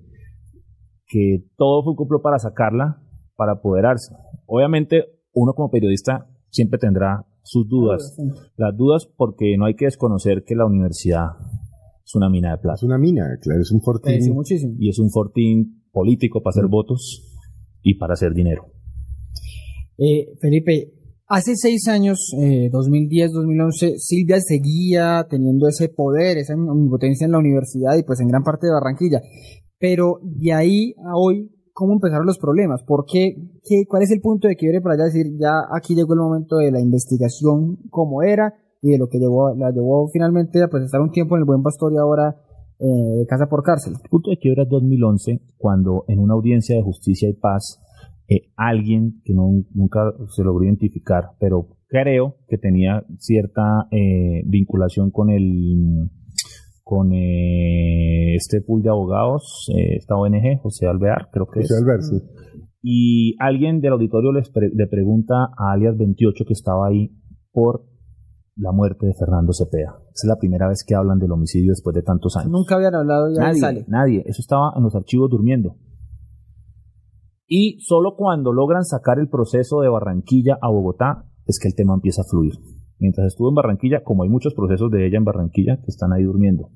que todo fue un complot para sacarla, para apoderarse. Obviamente, uno como periodista siempre tendrá sus dudas. Las dudas porque no hay que desconocer que la universidad es una mina de plata. Es una mina, claro, es un fortín. Y es un fortín político para hacer votos y para hacer dinero. Eh, Felipe, Hace seis años, 2010-2011, eh, Silvia seguía teniendo ese poder, esa omnipotencia en la universidad y pues en gran parte de Barranquilla. Pero de ahí a hoy, ¿cómo empezaron los problemas? ¿Por qué, qué, ¿Cuál es el punto de quiebre para ya decir, ya aquí llegó el momento de la investigación como era y de lo que llevó, la llevó finalmente a pues, estar un tiempo en el Buen Pastor y ahora eh, de casa por cárcel? El punto de quiebre es 2011, cuando en una audiencia de justicia y paz eh, alguien que no, nunca se logró identificar, pero creo que tenía cierta eh, vinculación con el con eh, este pool de abogados, esta ONG, José Alvear, creo que José es. Alvear, sí. Y alguien del auditorio le pregunta a alias 28 que estaba ahí por la muerte de Fernando Cepeda. es la primera vez que hablan del homicidio después de tantos años. Nunca habían hablado ya nadie, Nadie, eso estaba en los archivos durmiendo y solo cuando logran sacar el proceso de Barranquilla a Bogotá es que el tema empieza a fluir. Mientras estuvo en Barranquilla, como hay muchos procesos de ella en Barranquilla que están ahí durmiendo,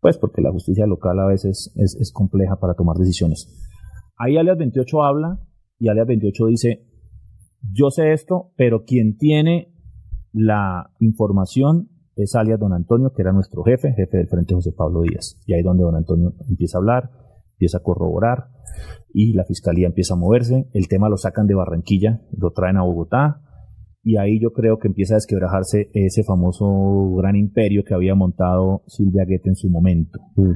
pues porque la justicia local a veces es, compleja para tomar decisiones. Ahí alias 28 habla y alias 28 dice, yo sé esto, pero quien tiene la información es alias don Antonio, que era nuestro jefe, jefe del Frente José Pablo Díaz. Y ahí donde don Antonio empieza a hablar, empieza a corroborar y la fiscalía empieza a moverse. El tema lo sacan de Barranquilla, lo traen a Bogotá y ahí yo creo que empieza a desquebrajarse ese famoso gran imperio que había montado Silvia Guete en su momento. Mm.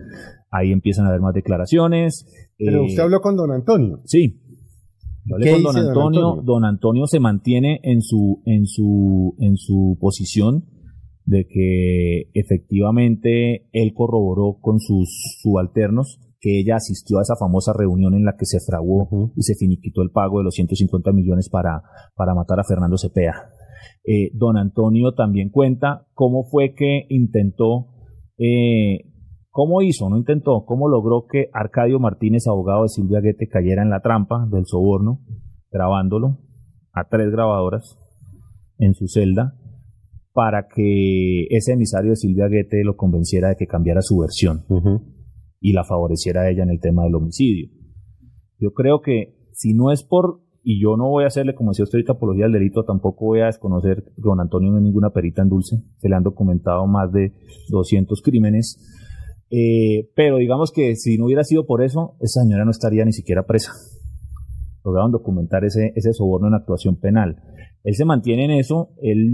Ahí empiezan a haber más declaraciones. Pero eh, usted habló con don Antonio. Sí. Yo hablé con don Antonio. don Antonio. se mantiene en su, en su, en su posición de que efectivamente él corroboró con sus subalternos que ella asistió a esa famosa reunión en la que se fraguó y se finiquitó el pago de los 150 millones para, para matar a Fernando Cepeda. Eh, don Antonio también cuenta cómo fue que intentó, eh, cómo hizo, no intentó, cómo logró que Arcadio Martínez, abogado de Silvia Guete, cayera en la trampa del soborno, grabándolo a tres grabadoras en su celda para que ese emisario de Silvia Guete lo convenciera de que cambiara su versión y la favoreciera a ella en el tema del homicidio. Yo creo que si no es por, y yo no voy a hacerle, como decía usted apología del delito, tampoco voy a desconocer, don Antonio no es ninguna perita en dulce, se le han documentado más de 200 crímenes, eh, pero digamos que si no hubiera sido por eso, esa señora no estaría ni siquiera presa. Lograron documentar ese, ese soborno en actuación penal. Él se mantiene en eso, él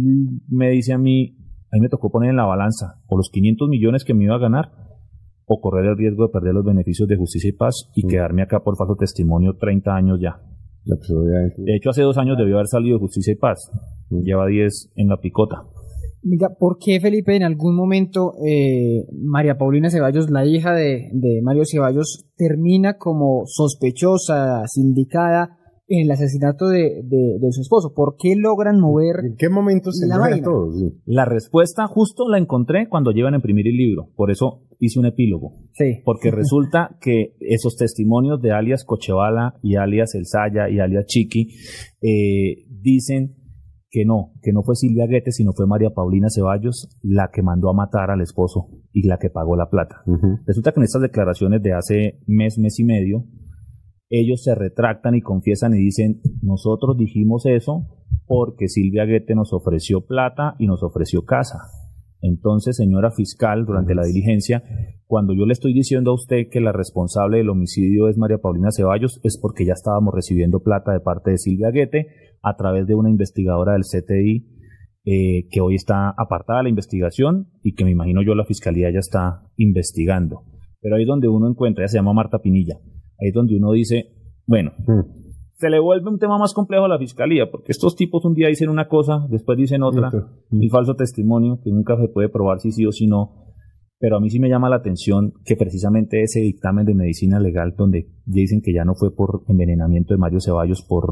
me dice a mí, a mí me tocó poner en la balanza, por los 500 millones que me iba a ganar, o correr el riesgo de perder los beneficios de justicia y paz y quedarme acá por falso testimonio 30 años ya. De hecho, hace dos años debió haber salido de justicia y paz. Lleva 10 en la picota. Mira, ¿por qué Felipe en algún momento eh, María Paulina Ceballos, la hija de, Mario Ceballos, termina como sospechosa, sindicada en el asesinato de, de, su esposo. ¿Por qué logran mover? ¿En qué momento se mueren todos? La respuesta justo la encontré cuando llevan a imprimir el libro. Por eso hice un epílogo. Sí. Porque resulta que esos testimonios de alias Cochevala y alias El Saya y alias Chiqui eh, dicen que no, que no fue Silvia Guete, sino fue María Paulina Ceballos la que mandó a matar al esposo y la que pagó la plata. Resulta que en estas declaraciones de hace mes, mes y medio, ellos se retractan y confiesan y dicen, nosotros dijimos eso porque Silvia Guete nos ofreció plata y nos ofreció casa. Entonces, señora fiscal, durante la diligencia, cuando yo le estoy diciendo a usted que la responsable del homicidio es María Paulina Ceballos, es porque ya estábamos recibiendo plata de parte de Silvia Guete a través de una investigadora del CTI eh, que hoy está apartada de la investigación y que me imagino yo la fiscalía ya está investigando. Pero ahí es donde uno encuentra, ella se llama Marta Pinilla, ahí es donde uno dice, bueno, mm. Se le vuelve un tema más complejo a la fiscalía, porque estos tipos un día dicen una cosa, después dicen otra, el falso testimonio, que nunca se puede probar si sí o si no. Pero a mí sí me llama la atención que precisamente ese dictamen de medicina legal, donde dicen que ya no fue por envenenamiento de Mario Ceballos por,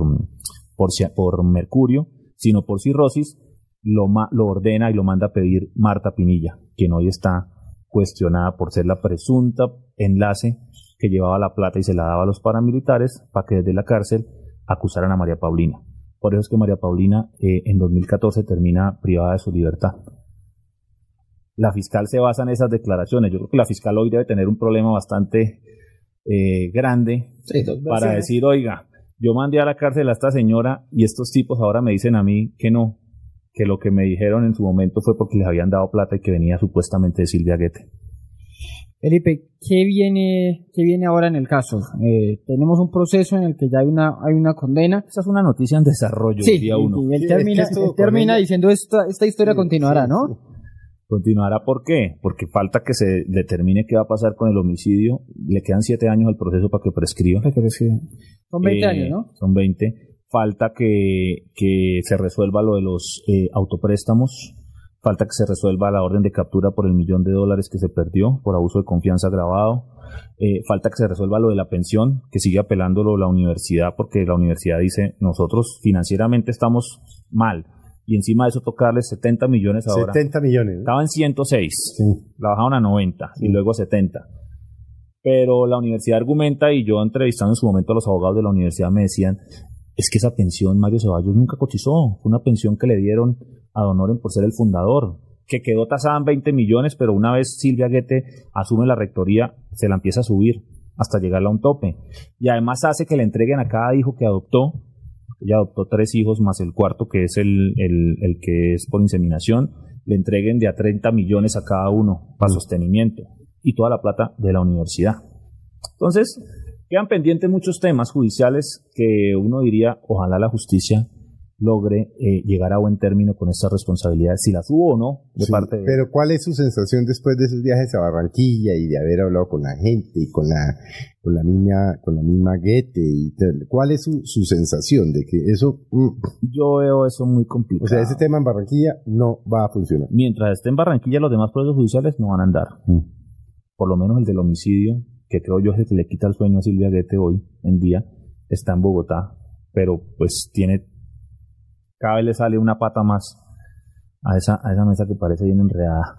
por, por mercurio, sino por cirrosis, lo, lo ordena y lo manda a pedir Marta Pinilla, quien hoy está cuestionada por ser la presunta enlace que llevaba la plata y se la daba a los paramilitares para que desde la cárcel acusaran a María Paulina. Por eso es que María Paulina eh, en 2014 termina privada de su libertad. La fiscal se basa en esas declaraciones. Yo creo que la fiscal hoy debe tener un problema bastante eh, grande para decir, oiga, yo mandé a la cárcel a esta señora y estos tipos ahora me dicen a mí que no, que lo que me dijeron en su momento fue porque les habían dado plata y que venía supuestamente de Silvia Guete. Felipe, ¿qué viene, qué viene ahora en el caso? Eh, tenemos un proceso en el que ya hay una, hay una condena. Esa es una noticia en desarrollo, sí, día uno. Y él termina, termina diciendo esta, esta historia continuará, ¿no? Continuará, ¿por qué? Porque falta que se determine qué va a pasar con el homicidio. Le quedan siete años al proceso para que prescriba. Son 20 eh, años, ¿no? Son 20. Falta que, que se resuelva lo de los eh, autopréstamos Falta que se resuelva la orden de captura por el millón de dólares que se perdió por abuso de confianza agravado. Eh, falta que se resuelva lo de la pensión, que sigue apelándolo la universidad, porque la universidad dice, nosotros financieramente estamos mal. Y encima de eso tocarles 70 millones ahora. 70 millones. Estaba en 106. La bajaron a 90 y luego a 70. Pero la universidad argumenta, y yo entrevistando en su momento a los abogados de la universidad me decían, es que esa pensión Mario Ceballos nunca cotizó. Fue una pensión que le dieron a por ser el fundador, que quedó tasada en 20 millones, pero una vez Silvia Guete asume la rectoría, se la empieza a subir hasta llegar a un tope. Y además hace que le entreguen a cada hijo que adoptó, ella adoptó tres hijos más el cuarto, que es el, el, que es por inseminación, le entreguen de a 30 millones a cada uno para sostenimiento y toda la plata de la universidad. Entonces, quedan pendientes muchos temas judiciales que uno diría, ojalá la justicia logre eh, llegar a buen término con estas responsabilidades, si las hubo o no de parte de... Pero ¿cuál es su sensación después de esos viajes a Barranquilla y de haber hablado con la gente y con la, con la niña, con la misma Guete? Y ¿Cuál es su, su sensación de que eso... Mm, Yo veo eso muy complicado. O sea, ese tema en Barranquilla no va a funcionar. Mientras esté en Barranquilla, los demás procesos judiciales no van a andar. Mm. Por lo menos el del homicidio, que creo yo es el que le quita el sueño a Silvia Guete hoy en día, está en Bogotá, pero pues tiene cada vez le sale una pata más a esa, a esa mesa que parece bien enredada.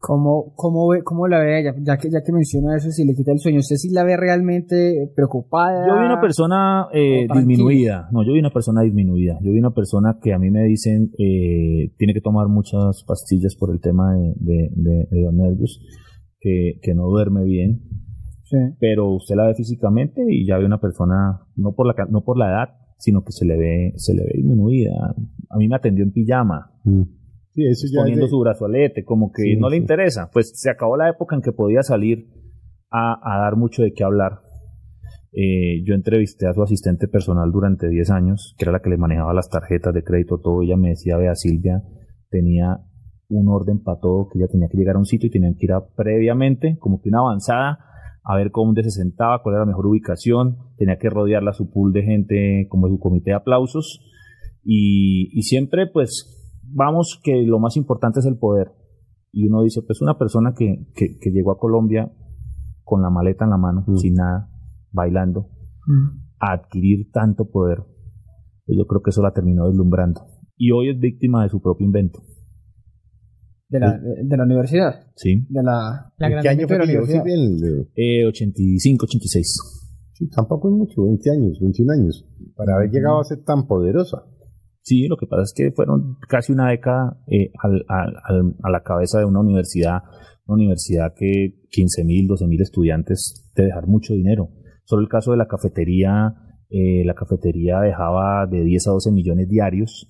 ¿Cómo, cómo, ve, cómo la ve ella? Ya que, ya que menciona eso, si le quita el sueño, ¿usted sí la ve realmente preocupada? Yo vi una persona eh, disminuida. No, yo vi una persona disminuida. Yo vi una persona que a mí me dicen eh, tiene que tomar muchas pastillas por el tema de, de, de, los nervios, que, que no duerme bien. Sí. Pero usted la ve físicamente y ya ve una persona, no por la, no por la edad, sino que se le ve, se le ve disminuida. A mí me atendió en pijama. Mm. Sí, eso ya poniendo su brazalete, como que no le interesa. Pues se acabó la época en que podía salir a, dar mucho de qué hablar. Eh, yo entrevisté a su asistente personal durante 10 años, que era la que le manejaba las tarjetas de crédito, todo. Ella me decía, vea, Silvia tenía un orden para todo, que ella tenía que llegar a un sitio y tenía que ir a, previamente, como que una avanzada, a ver cómo se sentaba, cuál era la mejor ubicación, tenía que rodearla su pool de gente como su comité de aplausos y, siempre pues vamos que lo más importante es el poder y uno dice pues una persona que, que, llegó a Colombia con la maleta en la mano, mm. sin nada, bailando, mm. a adquirir tanto poder, Pues yo creo que eso la terminó deslumbrando. Y hoy es víctima de su propio invento. De la, de, la universidad. Sí. De la, ¿Qué año fue la universidad? Eh, 85, 86. Sí, tampoco es mucho, 20 años, 21 años, para haber llegado a ser tan poderosa. Sí, lo que pasa es que fueron casi una década eh, al, al, a la cabeza de una universidad, una universidad que 15 mil, 12 mil estudiantes de dejar mucho dinero. Solo el caso de la cafetería, eh, la cafetería dejaba de 10 a 12 millones diarios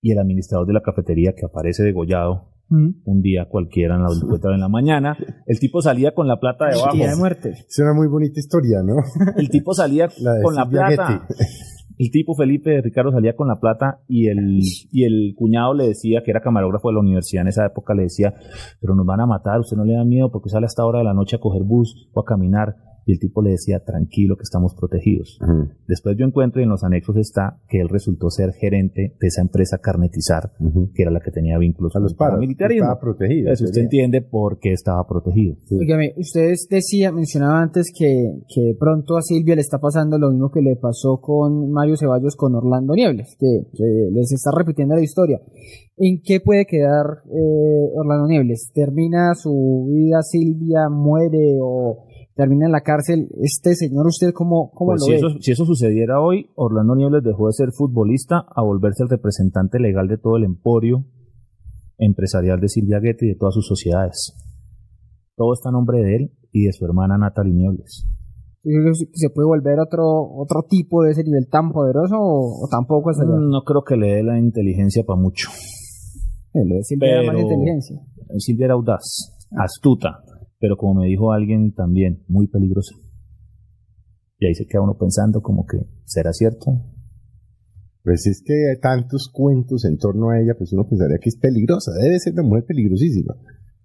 y el administrador de la cafetería que aparece degollado un día cualquiera en la de la mañana, el tipo salía con la plata debajo. de muerte. Es una muy bonita historia, ¿no? El tipo salía con la plata. El tipo Felipe Ricardo salía con la plata y el, y el cuñado le decía, que era camarógrafo de la universidad en esa época, le decía, pero nos van a matar, usted no le da miedo porque sale hasta hora de la noche a coger bus o a caminar. Y el tipo le decía, tranquilo que estamos protegidos. Después yo encuentro y en los anexos está que él resultó ser gerente de esa empresa Carnetizar, que era la que tenía vínculos a los paramilitares. Estaba protegido. Eso usted entiende por qué estaba protegido. Dígame, ustedes decía, mencionaba antes que, que pronto a Silvia le está pasando lo mismo que le pasó con Mario Ceballos con Orlando Niebles, que, les está repitiendo la historia. ¿En qué puede quedar eh, Orlando Niebles? ¿Termina su vida Silvia, muere o termina en la cárcel, este señor, ¿usted cómo, cómo pues lo si ve? Eso, si eso sucediera hoy, Orlando Niebles dejó de ser futbolista a volverse el representante legal de todo el emporio empresarial de Silvia Guetti y de todas sus sociedades. Todo está a nombre de él y de su hermana Natalie Niebles. ¿Se puede volver otro otro tipo de ese nivel tan poderoso o, tampoco es allá? No creo que le dé la inteligencia para mucho. Silvia era más inteligencia. Silvia era audaz, astuta, pero como me dijo alguien también, muy peligrosa. Y ahí se queda uno pensando como que, ¿será cierto? Pues es que hay tantos cuentos en torno a ella, pues uno pensaría que es peligrosa, debe ser una mujer peligrosísima.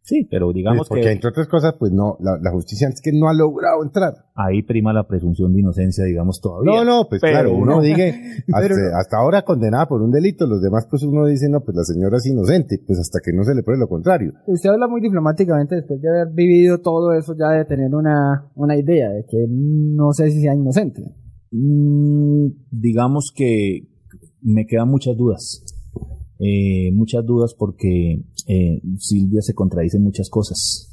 Sí, pero digamos porque, entre otras cosas, pues no, la, justicia es que no ha logrado entrar. Ahí prima la presunción de inocencia, digamos, todavía. No, no, pues claro, uno dice, hasta, ahora condenada por un delito, los demás pues uno dice, no, pues la señora es inocente, pues hasta que no se le pruebe lo contrario. Usted habla muy diplomáticamente después de haber vivido todo eso, ya de tener una, una idea de que no sé si sea inocente. Mm, digamos que me quedan muchas dudas. Eh, muchas dudas porque eh, Silvia se contradice en muchas cosas,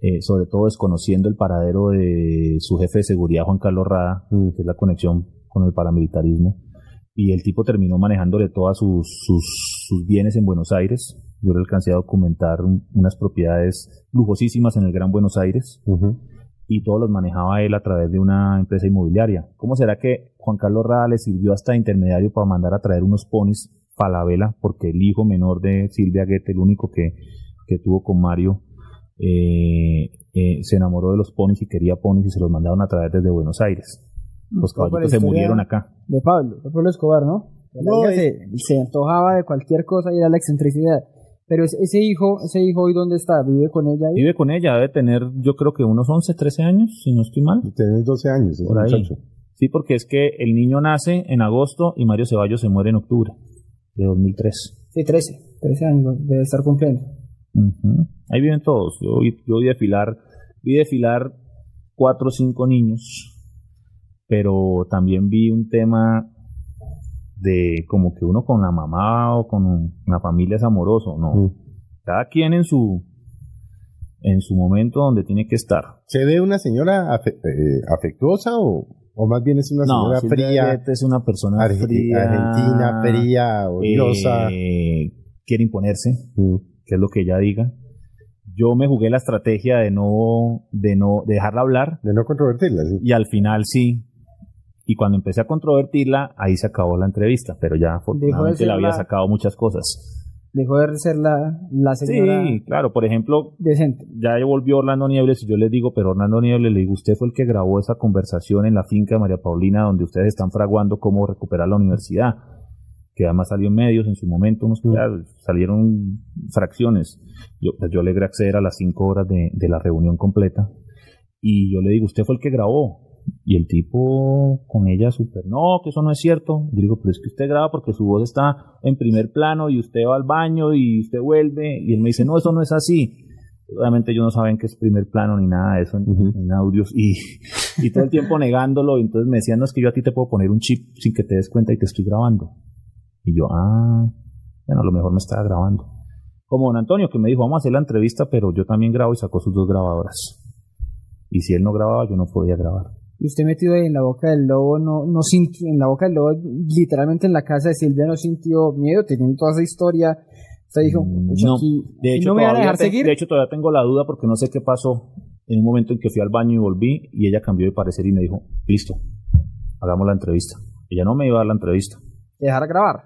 eh, sobre todo desconociendo el paradero de su jefe de seguridad, Juan Carlos Rada, mm. que es la conexión con el paramilitarismo, y el tipo terminó manejándole todos sus, sus, bienes en Buenos Aires. Yo le alcancé a documentar unas propiedades lujosísimas en el Gran Buenos Aires. y todos los manejaba él a través de una empresa inmobiliaria. ¿Cómo será que Juan Carlos Rada le sirvió hasta intermediario para mandar a traer unos ponis Palavela, porque el hijo menor de Silvia Guete, el único que, tuvo con Mario, eh, eh, se enamoró de los ponis y quería ponis y se los mandaron a traer desde Buenos Aires. Los caballitos se murieron acá. De Pablo, de Pablo Escobar, ¿no? no se, antojaba de cualquier cosa y era la excentricidad. Pero ese hijo, ese hijo hoy dónde está? ¿Vive con ella? Vive con ella, debe tener yo creo que unos 11, 13 años, si no estoy mal. Tiene 12 años, por ahí. Sí, porque es que el niño nace en agosto y Mario Ceballos se muere en octubre de 2003. Sí, 13, 13 años debe estar cumpliendo. Ahí viven todos. Yo, yo vi desfilar, vi desfilar cuatro o cinco niños, pero también vi un tema de como que uno con la mamá o con una familia es amoroso, no. Cada quien en su en su momento donde tiene que estar. ¿Se ve una señora eh, afectuosa o, o más bien es una señora fría. es una persona fría. Argentina, fría, odiosa. Eh, quiere imponerse, mm. que es lo que ella diga. Yo me jugué la estrategia de no, de no dejarla hablar. De no controvertirla, sí. Y al final sí. Y cuando empecé a controvertirla, ahí se acabó la entrevista, pero ya afortunadamente le había sacado muchas cosas dejó de ser la, la señora. Sí, claro, por ejemplo, decente. ya volvió Orlando Niebles y yo les digo, pero Orlando Niebles le digo, usted fue el que grabó esa conversación en la finca de María Paulina donde ustedes están fraguando cómo recuperar la universidad, que además salió en medios en su momento, unos, salieron fracciones. Yo, pues yo logré acceder a las cinco horas de, de la reunión completa y yo le digo, usted fue el que grabó, y el tipo con ella súper, no, que eso no es cierto. Yo digo, pero es que usted graba porque su voz está en primer plano y usted va al baño y usted vuelve. Y él me dice, no, eso no es así. Obviamente ellos no saben que es primer plano ni nada de eso en, audios y, y, todo el tiempo negándolo. Y entonces me decían, no, es que yo a ti te puedo poner un chip sin que te des cuenta y te estoy grabando. Y yo, ah, bueno, a lo mejor me estaba grabando. Como don Antonio que me dijo, vamos a hacer la entrevista, pero yo también grabo y sacó sus dos grabadoras. Y si él no grababa, yo no podía grabar. Y usted metido ahí en la boca del lobo, no, no sintió, en la boca del lobo, literalmente en la casa de Silvia no sintió miedo, teniendo toda esa historia Usted dijo, no, de hecho, me van a dejar seguir. De hecho, todavía tengo la duda porque no sé qué pasó en un momento en que fui al baño y volví y ella cambió de parecer y me dijo, listo, hagamos la entrevista. Ella no me iba a dar la entrevista. ¿Dejar a grabar?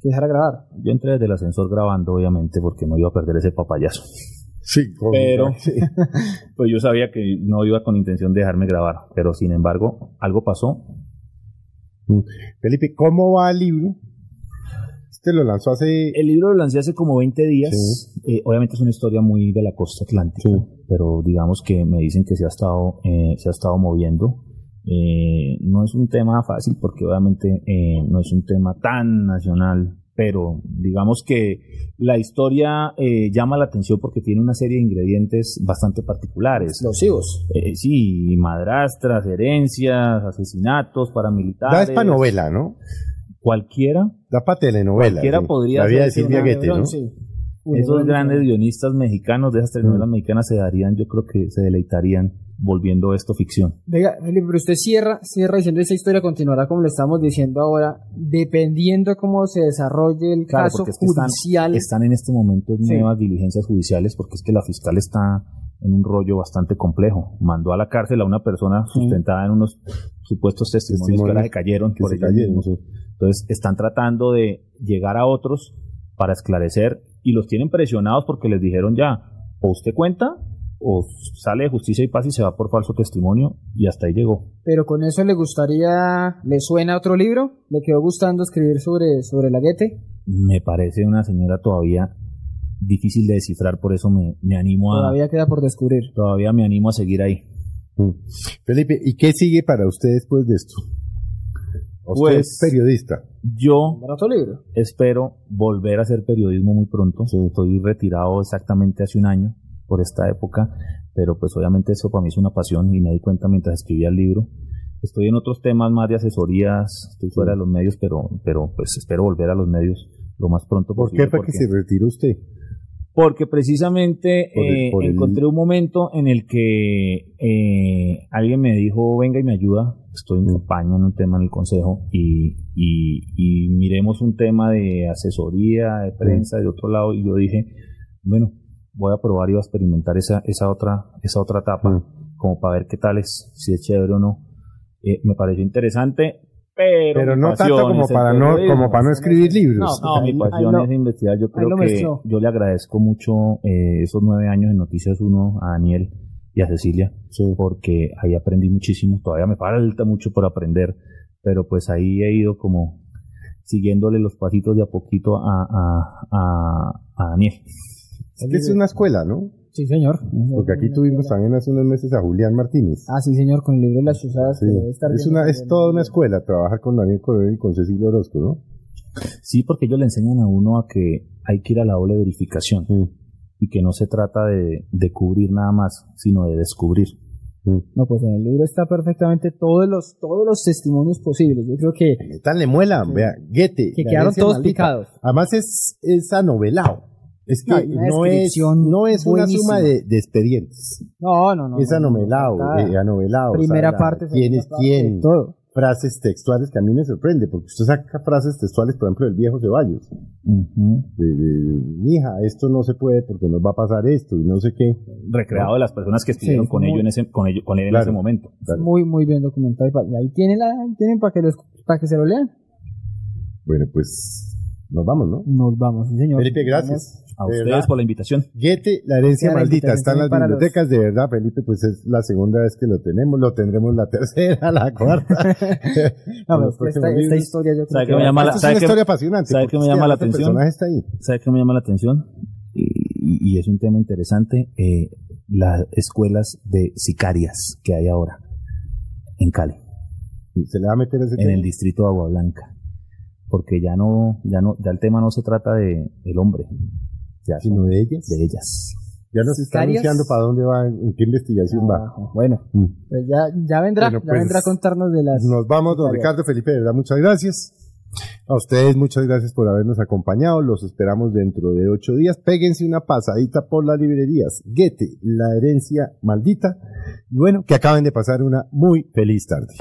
¿Dejar a grabar? Yo entré desde el ascensor grabando, obviamente, porque no iba a perder ese papayazo. Sí, pero pues yo sabía que no iba con intención de dejarme grabar, pero sin embargo, algo pasó. Mm. Felipe, ¿cómo va el libro? Este lo lanzó hace... El libro lo lancé hace como 20 días. Eh, obviamente es una historia muy de la costa atlántica, pero digamos que me dicen que se ha estado, eh, se ha estado moviendo. Eh, no es un tema fácil porque obviamente no es un tema tan nacional, pero digamos que la historia llama la atención porque tiene una serie de ingredientes bastante particulares. Explosivos. sí, madrastras, herencias, asesinatos, paramilitares. Da es para novela, ¿no? cualquiera. Da para telenovela. Cualquiera podría La ser. ¿no? Esos grandes guionistas mexicanos de esas telenovelas mm. mexicanas se darían, yo creo que se deleitarían volviendo esto ficción. Venga, pero usted cierra, cierra diciendo esa historia continuará como le estamos diciendo ahora, dependiendo cómo se desarrolle el caso judicial. Están, en este momento nuevas diligencias judiciales porque es que la fiscal está en un rollo bastante complejo. Mandó a la cárcel a una persona sustentada en unos supuestos testimonios, que cayeron por Entonces están tratando de llegar a otros para esclarecer y los tienen presionados porque les dijeron ya, o usted cuenta o sale de justicia y paz y se va por falso testimonio y hasta ahí llegó. Pero con eso le gustaría, ¿le suena otro libro? ¿Le quedó gustando escribir sobre, sobre la Guete? Me parece una señora todavía difícil de descifrar, por eso me, me animo a... Todavía queda por descubrir. Todavía me animo a seguir ahí. Mm. Felipe, ¿y qué sigue para usted después de esto? Usted es pues, periodista. Yo espero volver a hacer periodismo muy pronto. Estoy retirado exactamente hace un año por esta época, pero pues obviamente eso para mí es una pasión y me di cuenta mientras escribía el libro. Estoy en otros temas más de asesorías, estoy fuera de los medios, pero, pero pues espero volver a los medios lo más pronto posible. ¿Por qué para que se retire usted? porque precisamente eh, encontré un momento en el que eh, alguien me dijo, venga y me ayuda, estoy en campaña en un tema en el consejo y, y, miremos un tema de asesoría, de prensa, de otro lado, y yo dije, bueno, voy a probar y voy a experimentar esa, esa, otra, esa otra etapa, como para ver qué tal es, si es chévere o no. Eh, me pareció interesante, pero, no tanto como para no, como para no escribir libros. No, mi pasión es investigar. Yo creo que yo le agradezco mucho eh, esos nueve años en Noticias 1 a Daniel y a Cecilia, porque ahí aprendí muchísimo. Todavía me falta mucho por aprender, pero pues ahí he ido como siguiéndole los pasitos de a poquito a, a, a, a Daniel. Es que es una escuela, ¿no? Sí, señor. Porque aquí tuvimos también hace unos meses a Julián Martínez. Ah, sí, señor, con el libro de las chuzadas. es, una, es toda una escuela trabajar con Daniel Coronel y con Cecilio Orozco, ¿no? Sí, porque ellos le enseñan a uno a que hay que ir a la doble verificación y que no se trata de, de, cubrir nada más, sino de descubrir. No, pues en el libro está perfectamente todos los todos los testimonios posibles. Yo creo que. Tal le muela, vea, Goethe. Que quedaron todos picados. Además es, es anovelado. Es que no, es, no es una suma de, de, expedientes. No, no, no. Es anovelado, eh, anovelado. Primera parte. ¿Quién es quién? Todo. Frases textuales que a mí me sorprende, porque usted saca frases textuales, por ejemplo, del viejo Ceballos. de, hija, esto no se puede porque nos va a pasar esto y no sé qué. Recreado de las personas que estuvieron con, ellos en ese, con, ellos, con él en ese momento. Muy, muy bien documentado. Y ahí tienen, la, tienen para que, para que se lo lean. Bueno, pues nos vamos, ¿no? Nos vamos, sí, señor. Felipe, gracias. A ustedes por la invitación. Goethe, la herencia maldita, está en las bibliotecas, de verdad, Felipe, pues es la segunda vez que lo tenemos, lo tendremos la tercera, la cuarta. no, esta, esta, historia yo creo que, me llama la, es una historia apasionante. ¿Sabe qué me llama la atención? Está ahí. ¿Sabe qué me llama la atención? Y, y, es un tema interesante, eh, las escuelas de sicarias que hay ahora en Cali. ¿Se le va a meter ese En el distrito de Agua Blanca porque ya no, ya no, ya el tema no se trata de el hombre, sino de ellas. De ellas. Ya nos está anunciando para dónde va, en qué investigación va. Bueno, mm. pues ya, ya vendrá, ya pues, vendrá a contarnos de las. Nos vamos, don Ricardo Felipe, de verdad, muchas gracias. A ustedes muchas gracias por habernos acompañado. Los esperamos dentro de ocho días. Péguense una pasadita por las librerías. Goethe, la herencia maldita. Y bueno, que acaben de pasar una muy feliz tarde.